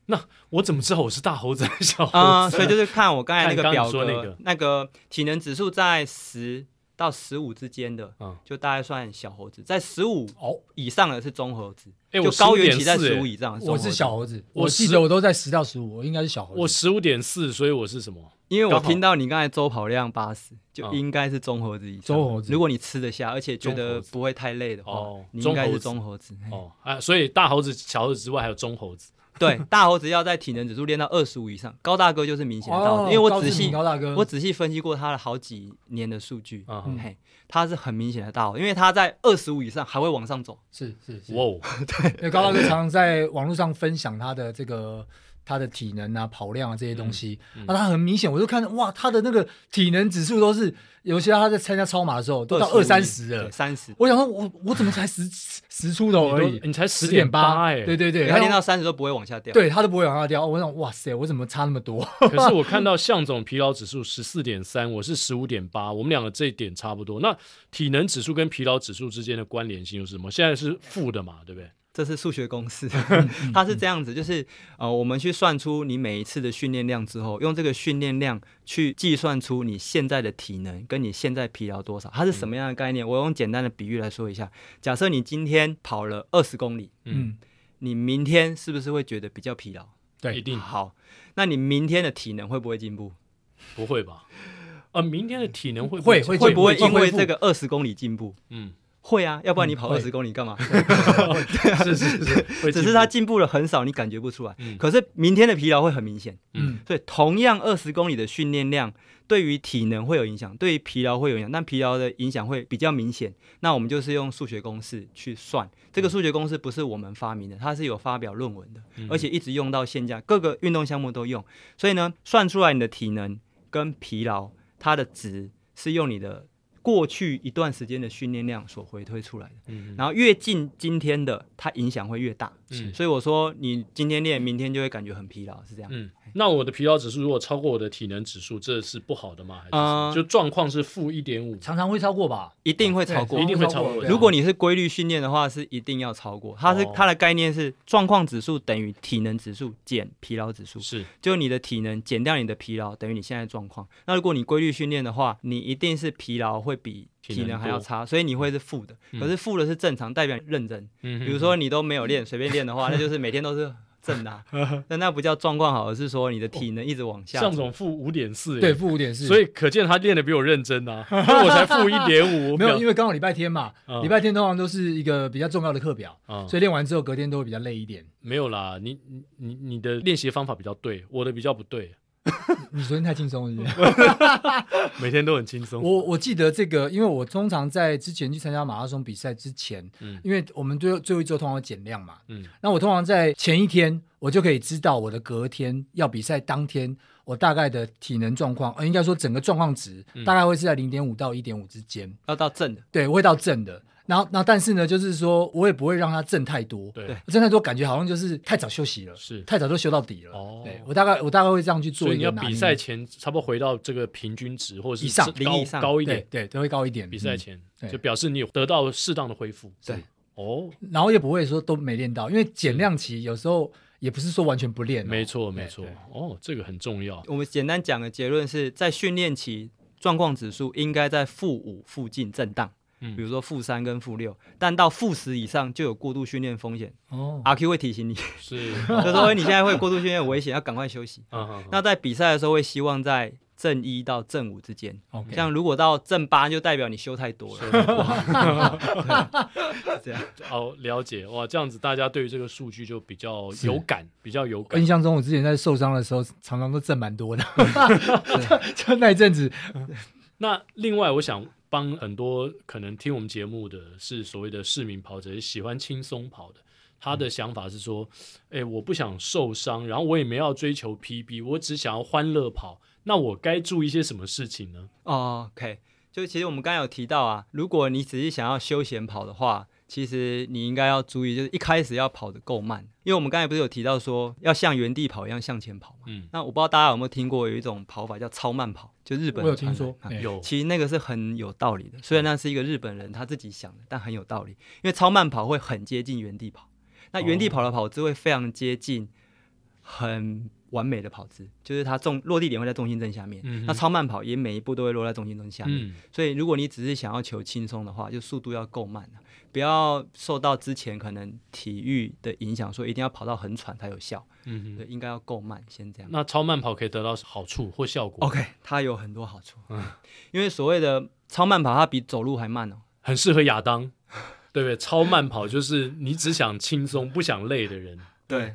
那我怎么知道我是大猴子还是小猴子？啊，所以就是看我刚才那个表格，那个那个体能指数在十到十五之间的，就大概算小猴子；在十五哦以上的是中猴子。哎，我高原期在十五以上，我是小猴子。我记得我都在十到十五，我应该是小猴子。我十五点四，所以我是什么？因为我听到你刚才周跑量八十，就应该是中猴子以上。中猴子，如果你吃得下，而且觉得不会太累的话，你应该是中猴子。哦，啊，所以大猴子、小猴子之外，还有中猴子。对，大猴子要在体能指数练到二十五以上，高大哥就是明显的大猴子。因为我仔细，我仔细分析过他的好几年的数据，嘿，他是很明显的大猴子，因为他在二十五以上还会往上走。是是是。哇，对，因为高大哥常常在网络上分享他的这个。他的体能啊、跑量啊这些东西，那、嗯嗯啊、他很明显，我就看哇，他的那个体能指数都是，尤其他在参加超马的时候，都到二三十了，三十。我想说我，我我怎么才十十出头而已？你才十点八哎，对对对，他练到三十都不会往下掉，对他都不会往下掉。我想，哇塞，我怎么差那么多？可是我看到向总疲劳指数十四点三，我是十五点八，我们两个这一点差不多。那体能指数跟疲劳指数之间的关联性又是什么？现在是负的嘛，对不对？这是数学公式，它是这样子，就是呃，我们去算出你每一次的训练量之后，用这个训练量去计算出你现在的体能跟你现在疲劳多少，它是什么样的概念？我用简单的比喻来说一下，假设你今天跑了二十公里，嗯，你明天是不是会觉得比较疲劳？对，一定。好，那你明天的体能会不会进步？不会吧？呃，明天的体能会会会会不会因为这个二十公里进步？嗯。会啊，要不然你跑二十公里干嘛？对啊，是是是，只是他进步了很少，你感觉不出来。嗯、可是明天的疲劳会很明显。嗯，所以同样二十公里的训练量，对于体能会有影响，对于疲劳会有影响，但疲劳的影响会比较明显。那我们就是用数学公式去算，这个数学公式不是我们发明的，它是有发表论文的，而且一直用到现在，各个运动项目都用。所以呢，算出来你的体能跟疲劳，它的值是用你的。过去一段时间的训练量所回推出来的，嗯、然后越近今天的，它影响会越大。嗯、所以我说，你今天练，明天就会感觉很疲劳，是这样。嗯那我的疲劳指数如果超过我的体能指数，这是不好的吗？还是就状况是负一点五？常常会超过吧？一定会超过，一定会超过。如果你是规律训练的话，是一定要超过。它是它的概念是状况指数等于体能指数减疲劳指数，是就你的体能减掉你的疲劳，等于你现在状况。那如果你规律训练的话，你一定是疲劳会比体能还要差，所以你会是负的。可是负的是正常，代表你认真。比如说你都没有练，随便练的话，那就是每天都是。正的，那那不叫状况好，而是说你的体能一直往下。向总负五点四，对，负五点四，所以可见他练的比我认真啊，我才负一点五。没有，因为刚好礼拜天嘛，礼拜天通常都是一个比较重要的课表，所以练完之后隔天都会比较累一点。没有啦，你你你的练习方法比较对，我的比较不对。你昨天太轻松了是不是？每天都很轻松。我我记得这个，因为我通常在之前去参加马拉松比赛之前，嗯，因为我们最后最后一周通常减量嘛，嗯，那我通常在前一天，我就可以知道我的隔天要比赛当天，我大概的体能状况，呃，应该说整个状况值大概会是在零点五到一点五之间，要到正的，对，会到正的。然后，然后，但是呢，就是说我也不会让它震太多，对，震太多感觉好像就是太早休息了，是太早就休到底了。哦，对我大概我大概会这样去做。所以你要比赛前差不多回到这个平均值，或者是以上零以上高一点，对，都会高一点。比赛前就表示你有得到适当的恢复。对，哦，然后也不会说都没练到，因为减量期有时候也不是说完全不练。没错，没错。哦，这个很重要。我们简单讲的结论是在训练期状况指数应该在负五附近震荡。嗯，比如说负三跟负六，但到负十以上就有过度训练风险。哦，阿 Q 会提醒你，是，就说你现在会过度训练危险，要赶快休息。那在比赛的时候会希望在正一到正五之间。像如果到正八，就代表你休太多了。这样，好了解哇，这样子大家对于这个数据就比较有感，比较有感。印象中我之前在受伤的时候，常常都正蛮多的。就那一阵子。那另外，我想。帮很多可能听我们节目的是所谓的市民跑者，喜欢轻松跑的，他的想法是说，哎，我不想受伤，然后我也没要追求 PB，我只想要欢乐跑，那我该注意些什么事情呢？哦，OK，就其实我们刚才有提到啊，如果你只是想要休闲跑的话。其实你应该要注意，就是一开始要跑得够慢，因为我们刚才不是有提到说要像原地跑一样向前跑嘛。嗯。那我不知道大家有没有听过有一种跑法叫超慢跑，就日本。我有听说。有。其实那个是很有道理的，虽然那是一个日本人他自己想的，但很有道理。因为超慢跑会很接近原地跑，那原地跑的跑姿会非常接近很完美的跑姿，就是它重落地点会在重心正下面。嗯。那超慢跑也每一步都会落在重心正下面。嗯。所以如果你只是想要求轻松的话，就速度要够慢不要受到之前可能体育的影响，说一定要跑到很喘才有效。嗯哼，对，应该要够慢，先这样。那超慢跑可以得到好处或效果？OK，它有很多好处。嗯，因为所谓的超慢跑，它比走路还慢哦，很适合亚当，对不对？超慢跑就是你只想轻松不想累的人。对，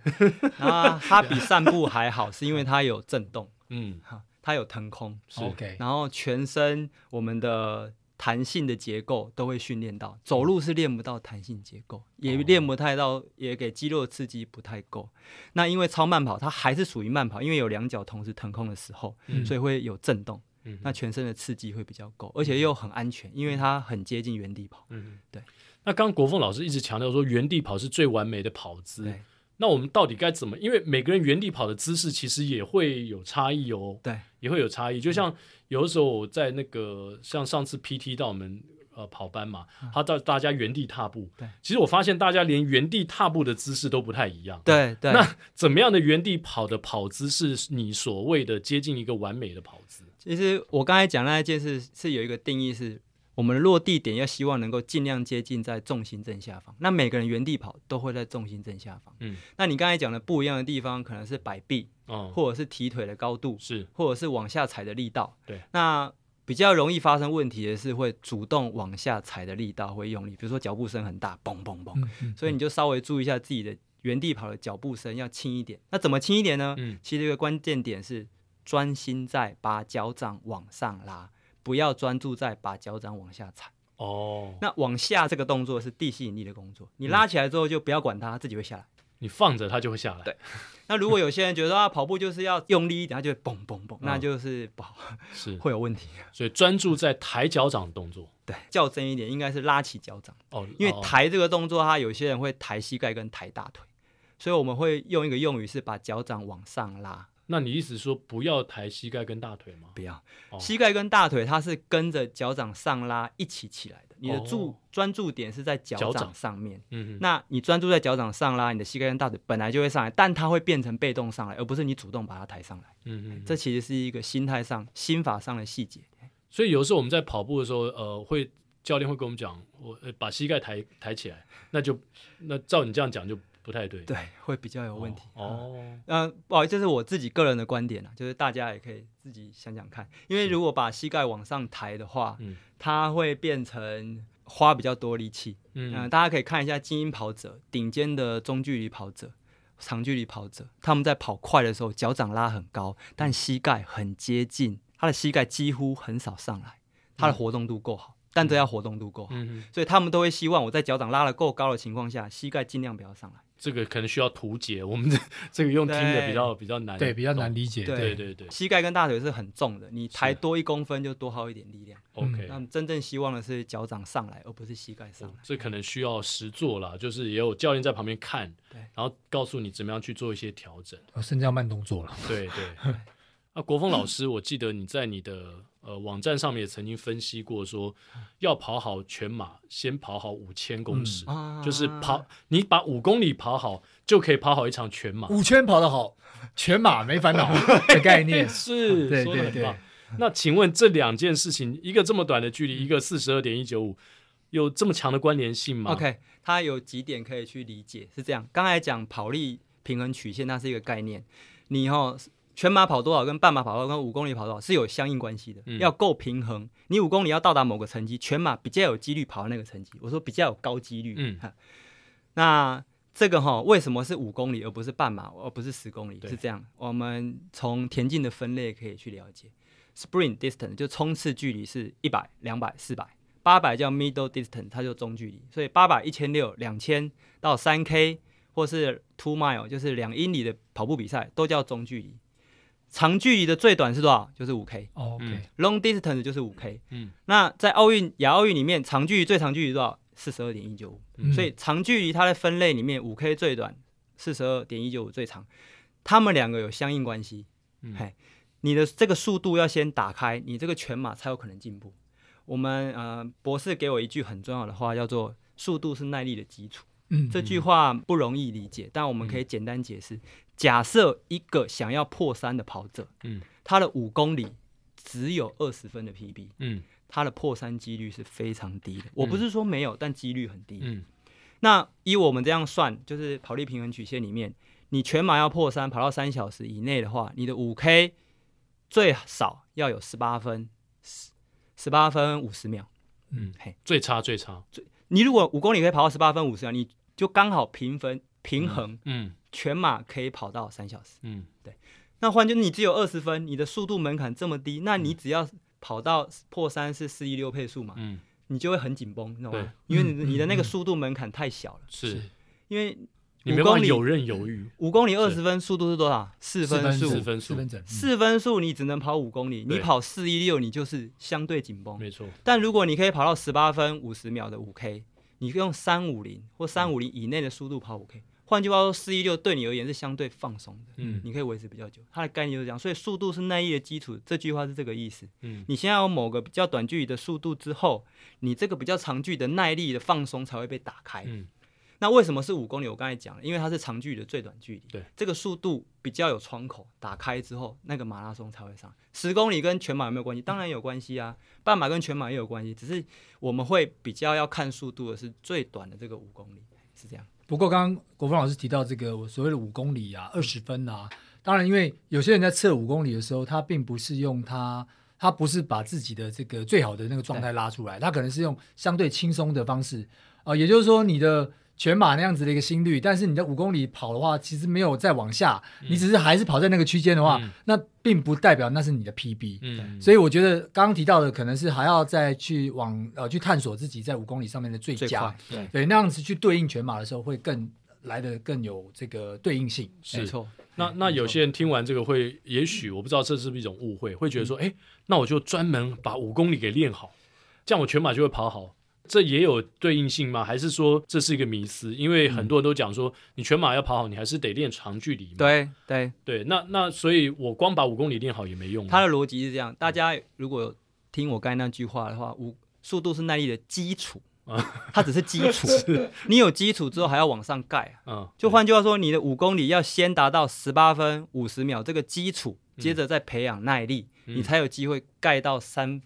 然后它比散步还好，是因为它有震动。嗯，它有腾空。OK，然后全身我们的。弹性的结构都会训练到，走路是练不到弹性结构，也练不太到，也给肌肉的刺激不太够。那因为超慢跑，它还是属于慢跑，因为有两脚同时腾空的时候，嗯、所以会有震动。嗯、那全身的刺激会比较够，而且又很安全，因为它很接近原地跑。嗯，对。那刚刚国凤老师一直强调说，原地跑是最完美的跑姿。对那我们到底该怎么？因为每个人原地跑的姿势其实也会有差异哦。对，也会有差异。就像有的时候我在那个像上次 PT 到我们呃跑班嘛，他到大家原地踏步。对，其实我发现大家连原地踏步的姿势都不太一样。对对。那怎么样的原地跑的跑姿是你所谓的接近一个完美的跑姿？其实我刚才讲那一件事是有一个定义是。我们的落地点要希望能够尽量接近在重心正下方。那每个人原地跑都会在重心正下方。嗯，那你刚才讲的不一样的地方，可能是摆臂，哦，或者是提腿的高度，是，或者是往下踩的力道。对，那比较容易发生问题的是会主动往下踩的力道会用力，比如说脚步声很大，嘣嘣嘣。嗯嗯。所以你就稍微注意一下自己的原地跑的脚步声要轻一点。那怎么轻一点呢？嗯，其实一个关键点是专心在把脚掌往上拉。不要专注在把脚掌往下踩哦。那往下这个动作是地吸引力的工作，你拉起来之后就不要管它，它自己会下来。你放着它就会下来。对。那如果有些人觉得啊，跑步就是要用力一点，它就会嘣嘣嘣，那就是不好，是会有问题。所以专注在抬脚掌的动作。对，较真一点应该是拉起脚掌哦。因为抬这个动作，它有些人会抬膝盖跟抬大腿，所以我们会用一个用语是把脚掌往上拉。那你意思说不要抬膝盖跟大腿吗？不要，哦、膝盖跟大腿它是跟着脚掌上拉一起起来的。你的注专、哦、注点是在脚掌上面。嗯嗯，那你专注在脚掌上拉，你的膝盖跟大腿本来就会上来，但它会变成被动上来，而不是你主动把它抬上来。嗯嗯，这其实是一个心态上、心法上的细节。所以有时候我们在跑步的时候，呃，会教练会跟我们讲，我把膝盖抬抬起来，那就那照你这样讲就。不太对，对，会比较有问题。哦，嗯、呃，不好意思，这是我自己个人的观点啊，就是大家也可以自己想想看。因为如果把膝盖往上抬的话，嗯，它会变成花比较多力气。嗯、呃，大家可以看一下精英跑者、顶尖的中距离跑者、长距离跑者，他们在跑快的时候，脚掌拉很高，但膝盖很接近，他的膝盖几乎很少上来，他的活动度够好。嗯但这要活动度够好，嗯、所以他们都会希望我在脚掌拉得够高的情况下，膝盖尽量不要上来。这个可能需要图解，我们这 这个用听的比较比较难，对，比较难理解。对对对，对膝盖跟大腿是很重的，你抬多一公分就多耗一点力量。OK，那真正希望的是脚掌上来，而不是膝盖上来。这可能需要实做啦，就是也有教练在旁边看，对，然后告诉你怎么样去做一些调整，甚至要慢动作了。对对。啊，国峰老师，我记得你在你的呃网站上面也曾经分析过，说要跑好全马，先跑好五千公尺，嗯、就是跑你把五公里跑好，就可以跑好一场全马。五圈跑得好，全马没烦恼的 概念是，对对对。那请问这两件事情，一个这么短的距离，一个四十二点一九五，有这么强的关联性吗？OK，它有几点可以去理解，是这样。刚才讲跑力平衡曲线，那是一个概念，你哈。全马跑多少跟半马跑多少跟五公里跑多少是有相应关系的，嗯、要够平衡。你五公里要到达某个成绩，全马比较有几率跑到那个成绩。我说比较有高几率。嗯，那这个哈，为什么是五公里而不是半马，而不是十公里？是这样，我们从田径的分类可以去了解。Sprint distance 就冲刺距离是一百、两百、四百，八百叫 middle distance，它就中距离。所以八百、一千六、两千到三 K 或是 two mile，就是两英里的跑步比赛都叫中距离。长距离的最短是多少？就是五 K。OK，long distance 就是五 K。嗯，那在奥运、亚奥运里面，长距离最长距离多少？四十二点一九五。所以长距离它的分类里面，五 K 最短，四十二点一九五最长，它们两个有相应关系。嗯，嘿，你的这个速度要先打开，你这个全马才有可能进步。我们呃，博士给我一句很重要的话，叫做“速度是耐力的基础”。嗯，这句话不容易理解，但我们可以简单解释。假设一个想要破三的跑者，嗯，他的五公里只有二十分的 PB，嗯，他的破三几率是非常低的。嗯、我不是说没有，但几率很低。嗯，那以我们这样算，就是跑力平衡曲线里面，你全马要破三，跑到三小时以内的话，你的五 K 最少要有十八分，十十八分五十秒。嗯，嘿，最差最差，最你如果五公里可以跑到十八分五十秒，你就刚好平分平衡。嗯。嗯全马可以跑到三小时，嗯，对。那换句，你只有二十分，你的速度门槛这么低，那你只要跑到破三是四一六配速嘛，嗯，你就会很紧绷，你知道吗？因为你你的那个速度门槛太小了，是，因为五公里有刃有余，五公里二十分速度是多少？四分速，四分速，四分速你只能跑五公里，你跑四一六你就是相对紧绷，没错。但如果你可以跑到十八分五十秒的五 K，你用三五零或三五零以内的速度跑五 K。换句话说，四一六对你而言是相对放松的，嗯，你可以维持比较久。它的概念就是这样，所以速度是耐力的基础。这句话是这个意思。嗯，你先要有某个比较短距离的速度之后，你这个比较长距离的耐力的放松才会被打开。嗯，那为什么是五公里？我刚才讲了，因为它是长距离的最短距离。对，这个速度比较有窗口，打开之后，那个马拉松才会上。十公里跟全马有没有关系？当然有关系啊，半马跟全马也有关系。只是我们会比较要看速度的是最短的这个五公里，是这样。不过，刚刚国峰老师提到这个所谓的五公里啊，二十分啊，当然，因为有些人在测五公里的时候，他并不是用他，他不是把自己的这个最好的那个状态拉出来，他可能是用相对轻松的方式啊、呃，也就是说，你的。全马那样子的一个心率，但是你在五公里跑的话，其实没有再往下，嗯、你只是还是跑在那个区间的话，嗯、那并不代表那是你的 PB。嗯，所以我觉得刚刚提到的可能是还要再去往呃去探索自己在五公里上面的最佳。最对对，那样子去对应全马的时候，会更来的更有这个对应性。是没错。那那有些人听完这个会，也许我不知道这是不是一种误会，会觉得说，哎、嗯，那我就专门把五公里给练好，这样我全马就会跑好。这也有对应性吗？还是说这是一个迷思？因为很多人都讲说，你全马要跑好，你还是得练长距离。对对对，那那所以，我光把五公里练好也没用。他的逻辑是这样：大家如果听我刚才那句话的话，五速度是耐力的基础啊，它只是基础。你有基础之后，还要往上盖。啊，就换句话说，你的五公里要先达到十八分五十秒这个基础，接着再培养耐力，你才有机会盖到三。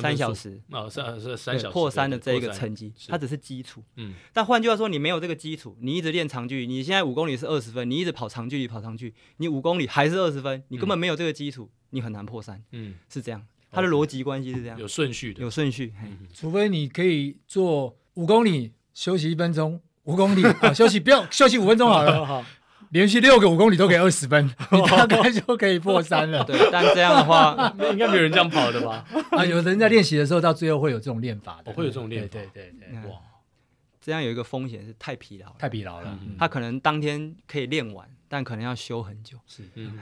三小时啊，三是三小时破三的这一个成绩，它只是基础。嗯，但换句话说，你没有这个基础，你一直练长距离，你现在五公里是二十分，你一直跑长距离跑长距离，你五公里还是二十分，你根本没有这个基础，你很难破三。嗯，是这样，它的逻辑关系是这样，有顺序的，有顺序。除非你可以做五公里休息一分钟，五公里 啊休息不要休息五分钟好了。连续六个五公里都给二十分，你大概就可以破三了。对，但这样的话，应该没有人这样跑的吧？啊，有人在练习的时候，到最后会有这种练法的，会有这种练法。对对对，哇，这样有一个风险是太疲劳，太疲劳了。他可能当天可以练完，但可能要休很久。是，嗯，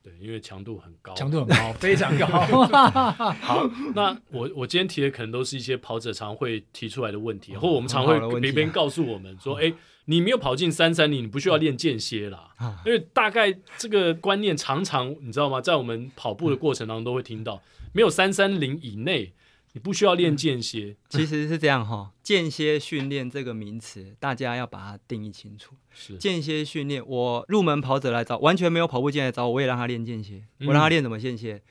对，因为强度很高，强度很高，非常高。好，那我我今天提的可能都是一些跑者常会提出来的问题，或我们常会别人告诉我们说，哎。你没有跑进三三零，你不需要练间歇啦。啊、因为大概这个观念常常你知道吗？在我们跑步的过程当中都会听到，没有三三零以内，你不需要练间歇。嗯、其实是这样哈，间歇训练这个名词，大家要把它定义清楚。是间歇训练，我入门跑者来找，完全没有跑步经验来找我，我也让他练间歇，我让他练什么间歇。嗯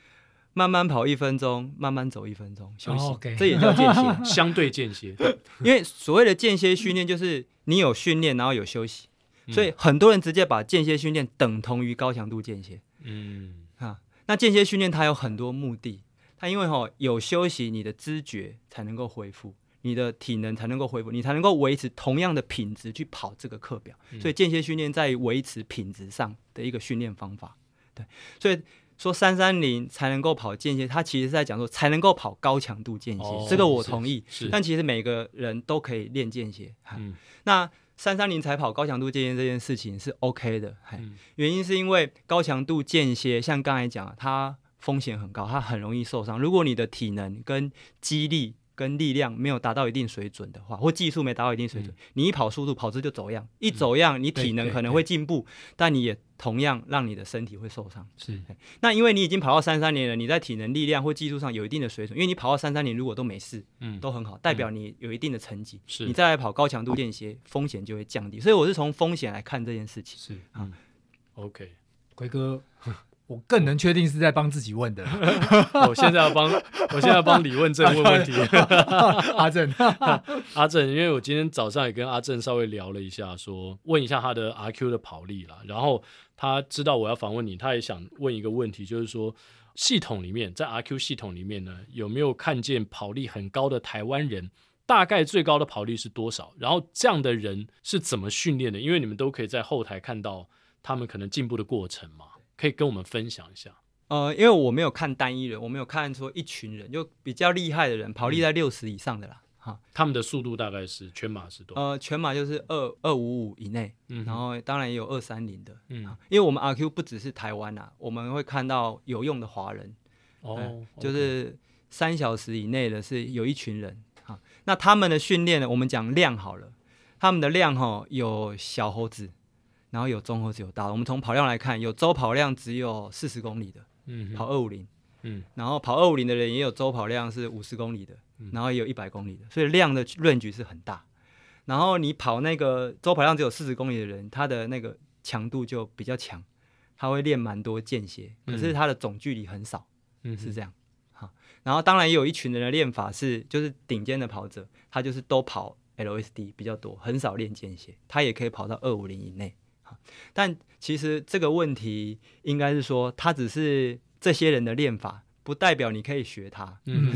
慢慢跑一分钟，慢慢走一分钟，休息，oh. 这也叫间歇，相对间歇。因为所谓的间歇训练，就是你有训练，然后有休息，嗯、所以很多人直接把间歇训练等同于高强度间歇。嗯，啊，那间歇训练它有很多目的，它因为哈有休息，你的知觉才能够恢复，你的体能才能够恢复，你才能够维持同样的品质去跑这个课表。嗯、所以间歇训练在于维持品质上的一个训练方法。对，所以。说三三零才能够跑间歇，他其实是在讲说才能够跑高强度间歇，哦、这个我同意。但其实每个人都可以练间歇。嗯、那三三零才跑高强度间歇这件事情是 OK 的。嗯、原因是因为高强度间歇，像刚才讲，它风险很高，它很容易受伤。如果你的体能跟肌力，跟力量没有达到一定水准的话，或技术没达到一定水准，嗯、你一跑速度跑姿就走样，一走样，你体能可能会进步，嗯、但你也同样让你的身体会受伤。是，那因为你已经跑到三三年了，你在体能、力量或技术上有一定的水准，因为你跑到三三年如果都没事，嗯，都很好，代表你有一定的成绩。是、嗯，你再来跑高强度间歇，风险就会降低。所以我是从风险来看这件事情。是，啊，OK，奎哥。我更能确定是在帮自己问的。我现在要帮，我现在要帮李问正问问题。阿正，阿正，因为我今天早上也跟阿正稍微聊了一下，说问一下他的 RQ 的跑力啦。然后他知道我要访问你，他也想问一个问题，就是说系统里面，在 RQ 系统里面呢，有没有看见跑力很高的台湾人？大概最高的跑力是多少？然后这样的人是怎么训练的？因为你们都可以在后台看到他们可能进步的过程嘛。可以跟我们分享一下。呃，因为我没有看单一人，我没有看说一群人，就比较厉害的人，跑力在六十以上的啦。哈、嗯，他们的速度大概是全马是多少？呃，全马就是二二五五以内，嗯，然后当然也有二三零的，嗯，因为我们 RQ 不只是台湾啊，我们会看到有用的华人，哦、嗯，就是三小时以内的是有一群人，哈，那他们的训练呢，我们讲量好了。他们的量哈有小猴子，然后有中和只，有大。我们从跑量来看，有周跑量只有四十公里的，嗯，跑二五零，嗯，然后跑二五零的人也有周跑量是五十公里的，然后也有一百公里的，所以量的 range 是很大。然后你跑那个周跑量只有四十公里的人，他的那个强度就比较强，他会练蛮多间歇，可是他的总距离很少，嗯，是这样。好，然后当然也有一群人的练法是，就是顶尖的跑者，他就是都跑 LSD 比较多，很少练间歇，他也可以跑到二五零以内。好，但其实这个问题应该是说，他只是这些人的练法。不代表你可以学它，嗯，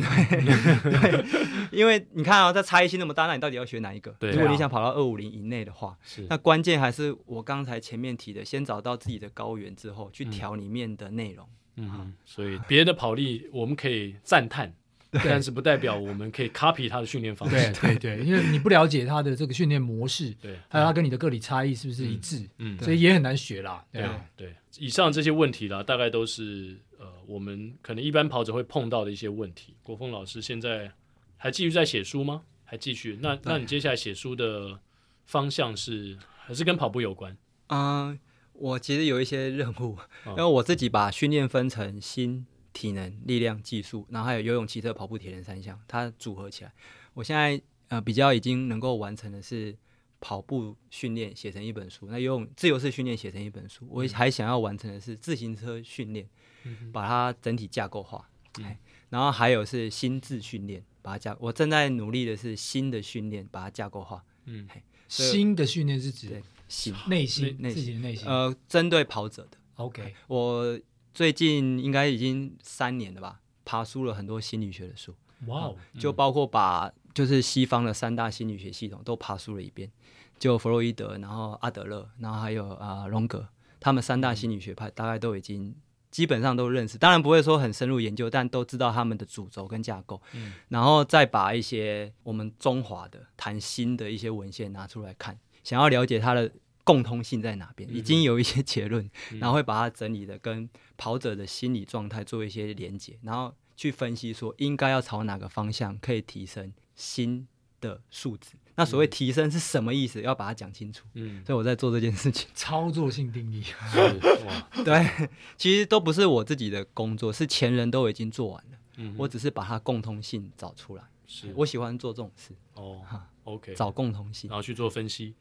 对，因为你看啊，这差异性那么大，那你到底要学哪一个？对啊，如果你想跑到二五零以内的话，是，那关键还是我刚才前面提的，先找到自己的高原之后，去调里面的内容。嗯，嗯，所以别人的跑力我们可以赞叹，但是不代表我们可以 copy 他的训练方式。对对对，因为你不了解他的这个训练模式，对，还有他跟你的个体差异是不是一致？嗯，嗯，所以也很难学啦。对对，以上这些问题啦，大概都是。呃，我们可能一般跑者会碰到的一些问题。国峰老师现在还继续在写书吗？还继续？那那你接下来写书的方向是还是跟跑步有关？嗯、呃，我其实有一些任务，因为我自己把训练分成心、体能、力量、技术，然后还有游泳、骑车、跑步、铁人三项，它组合起来。我现在呃比较已经能够完成的是。跑步训练写成一本书，那游泳自由式训练写成一本书，我还想要完成的是自行车训练，嗯、把它整体架构化。嗯、然后还有是心智训练，把它架。我正在努力的是新的训练，把它架构化。嗯，新的训练是指心内心内心内心呃，针对跑者的。OK，我最近应该已经三年了吧，爬书了很多心理学的书。哇、嗯，就包括把就是西方的三大心理学系统都爬书了一遍。就弗洛伊德，然后阿德勒，然后还有啊荣格，他们三大心理学派大概都已经基本上都认识，当然不会说很深入研究，但都知道他们的主轴跟架构。嗯，然后再把一些我们中华的谈心的一些文献拿出来看，想要了解它的共通性在哪边，已经有一些结论，然后会把它整理的跟跑者的心理状态做一些连接，然后去分析说应该要朝哪个方向可以提升新的素质。那所谓提升是什么意思？要把它讲清楚。嗯，所以我在做这件事情。操作性定义。哇，对，其实都不是我自己的工作，是前人都已经做完了。嗯，我只是把它共通性找出来。是我喜欢做这种事。哦，OK，找共通性，然后去做分析。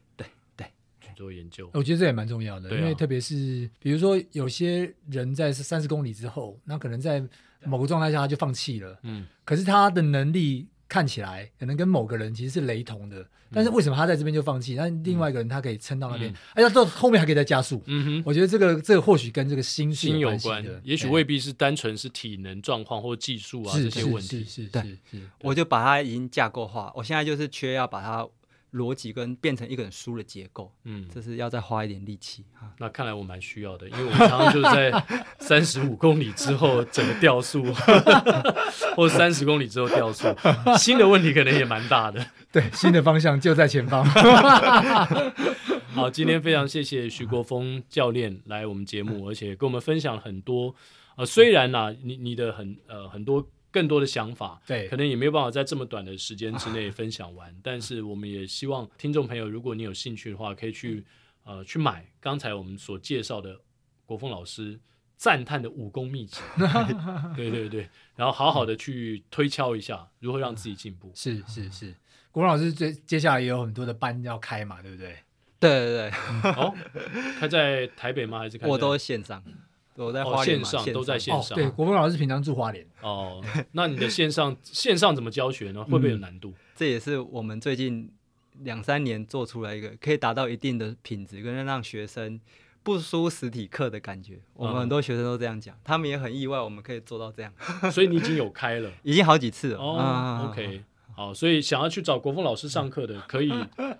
做研究。我觉得这也蛮重要的，因为特别是比如说有些人在三十公里之后，那可能在某个状态下他就放弃了。嗯，可是他的能力。看起来可能跟某个人其实是雷同的，但是为什么他在这边就放弃？那、嗯、另外一个人他可以撑到那边，哎、到后面还可以再加速。嗯哼，我觉得这个这个或许跟这个心心有关的，也许未必是单纯是体能状况或技术啊这些问题。是是是，是，对，是是，我就把它已经架构化。我现在就是缺要把它。逻辑跟变成一本书的结构，嗯，这是要再花一点力气啊。那看来我蛮需要的，因为我常常就是在 三十五公里之后整个掉速，或者三十公里之后掉速，新的问题可能也蛮大的。对，新的方向就在前方。好，今天非常谢谢徐国峰教练来我们节目，而且跟我们分享很多。呃，虽然呢、啊，你你的很呃很多。更多的想法，对，可能也没有办法在这么短的时间之内分享完。但是我们也希望听众朋友，如果你有兴趣的话，可以去呃去买刚才我们所介绍的国峰老师赞叹的武功秘籍，对对对，然后好好的去推敲一下如何让自己进步。是是是，国峰老师接接下来也有很多的班要开嘛，对不对？对对对，哦，开在台北吗？还是开在我都线上？我在花莲、哦、线上都在线上。哦、对，国峰老师平常住花莲。哦，那你的线上线上怎么教学呢？会不会有难度？这也是我们最近两三年做出来一个可以达到一定的品质，跟让学生不输实体课的感觉。我们很多学生都这样讲，他们也很意外，我们可以做到这样。所以你已经有 开了，已经好几次了。哦、嗯、，OK。好，所以想要去找国峰老师上课的，可以，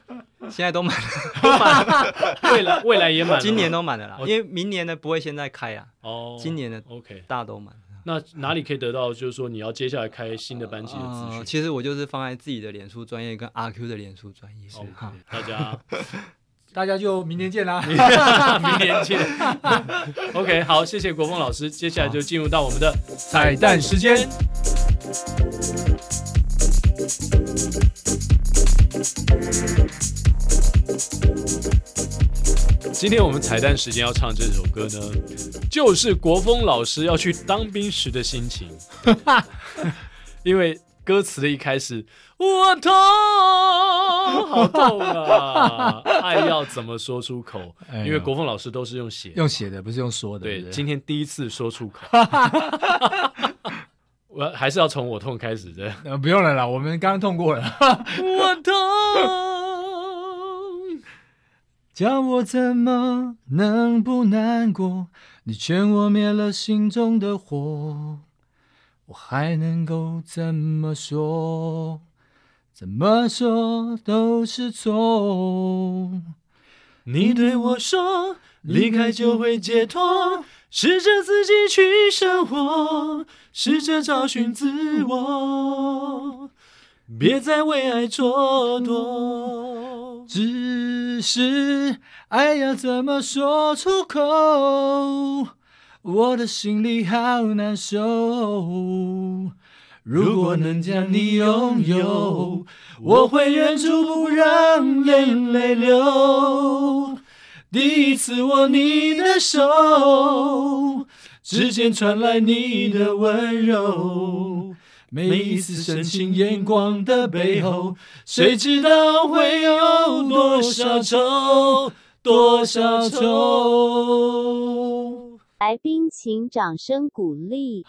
现在都满了，都满了，未来未来也满了，今年都满了啦，因为明年呢不会现在开啊。哦，今年的 OK，大都满。那哪里可以得到？就是说你要接下来开新的班级的资讯？其实我就是放在自己的脸书专业跟阿 Q 的脸书专业。是哈，大家 大家就明年见啦，明年见。OK，好，谢谢国峰老师，接下来就进入到我们的彩蛋时间。今天我们彩蛋时间要唱这首歌呢，就是国峰老师要去当兵时的心情。因为歌词的一开始，我痛，好痛啊！爱要怎么说出口？因为国峰老师都是用写，用写的，不是用说的。对，今天第一次说出口。我还是要从我痛开始的。呃，不用了啦，我们刚刚痛过了。我痛。叫我怎么能不难过？你劝我灭了心中的火，我还能够怎么说？怎么说都是错。你对我说，离开就会解脱，试着自己去生活，试着找寻自我。别再为爱蹉跎，只是爱要怎么说出口？我的心里好难受。如果能将你拥有，我会忍住不让眼泪流。第一次握你的手，指尖传来你的温柔。每一次深情眼光的背后，谁知道会有多少愁，多少愁？来宾请掌声鼓励。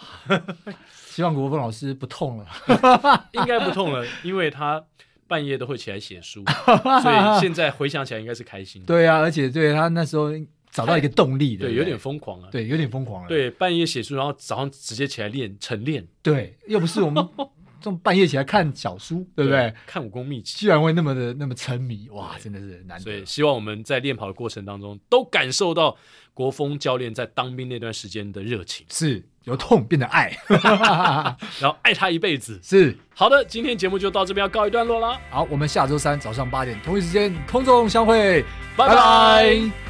希望国峰老师不痛了，应该不痛了，因为他半夜都会起来写书，所以现在回想起来应该是开心的。对啊，而且对他那时候。找到一个动力的，对，有点疯狂啊，对，有点疯狂了，对，半夜写书，然后早上直接起来练晨练，对，又不是我们这种半夜起来看小书，对不对？看武功秘籍，居然会那么的那么沉迷，哇，真的是难得。所以希望我们在练跑的过程当中，都感受到国峰教练在当兵那段时间的热情，是由痛变得爱，然后爱他一辈子。是好的，今天节目就到这边要告一段落了。好，我们下周三早上八点同一时间空中相会，拜拜。拜拜。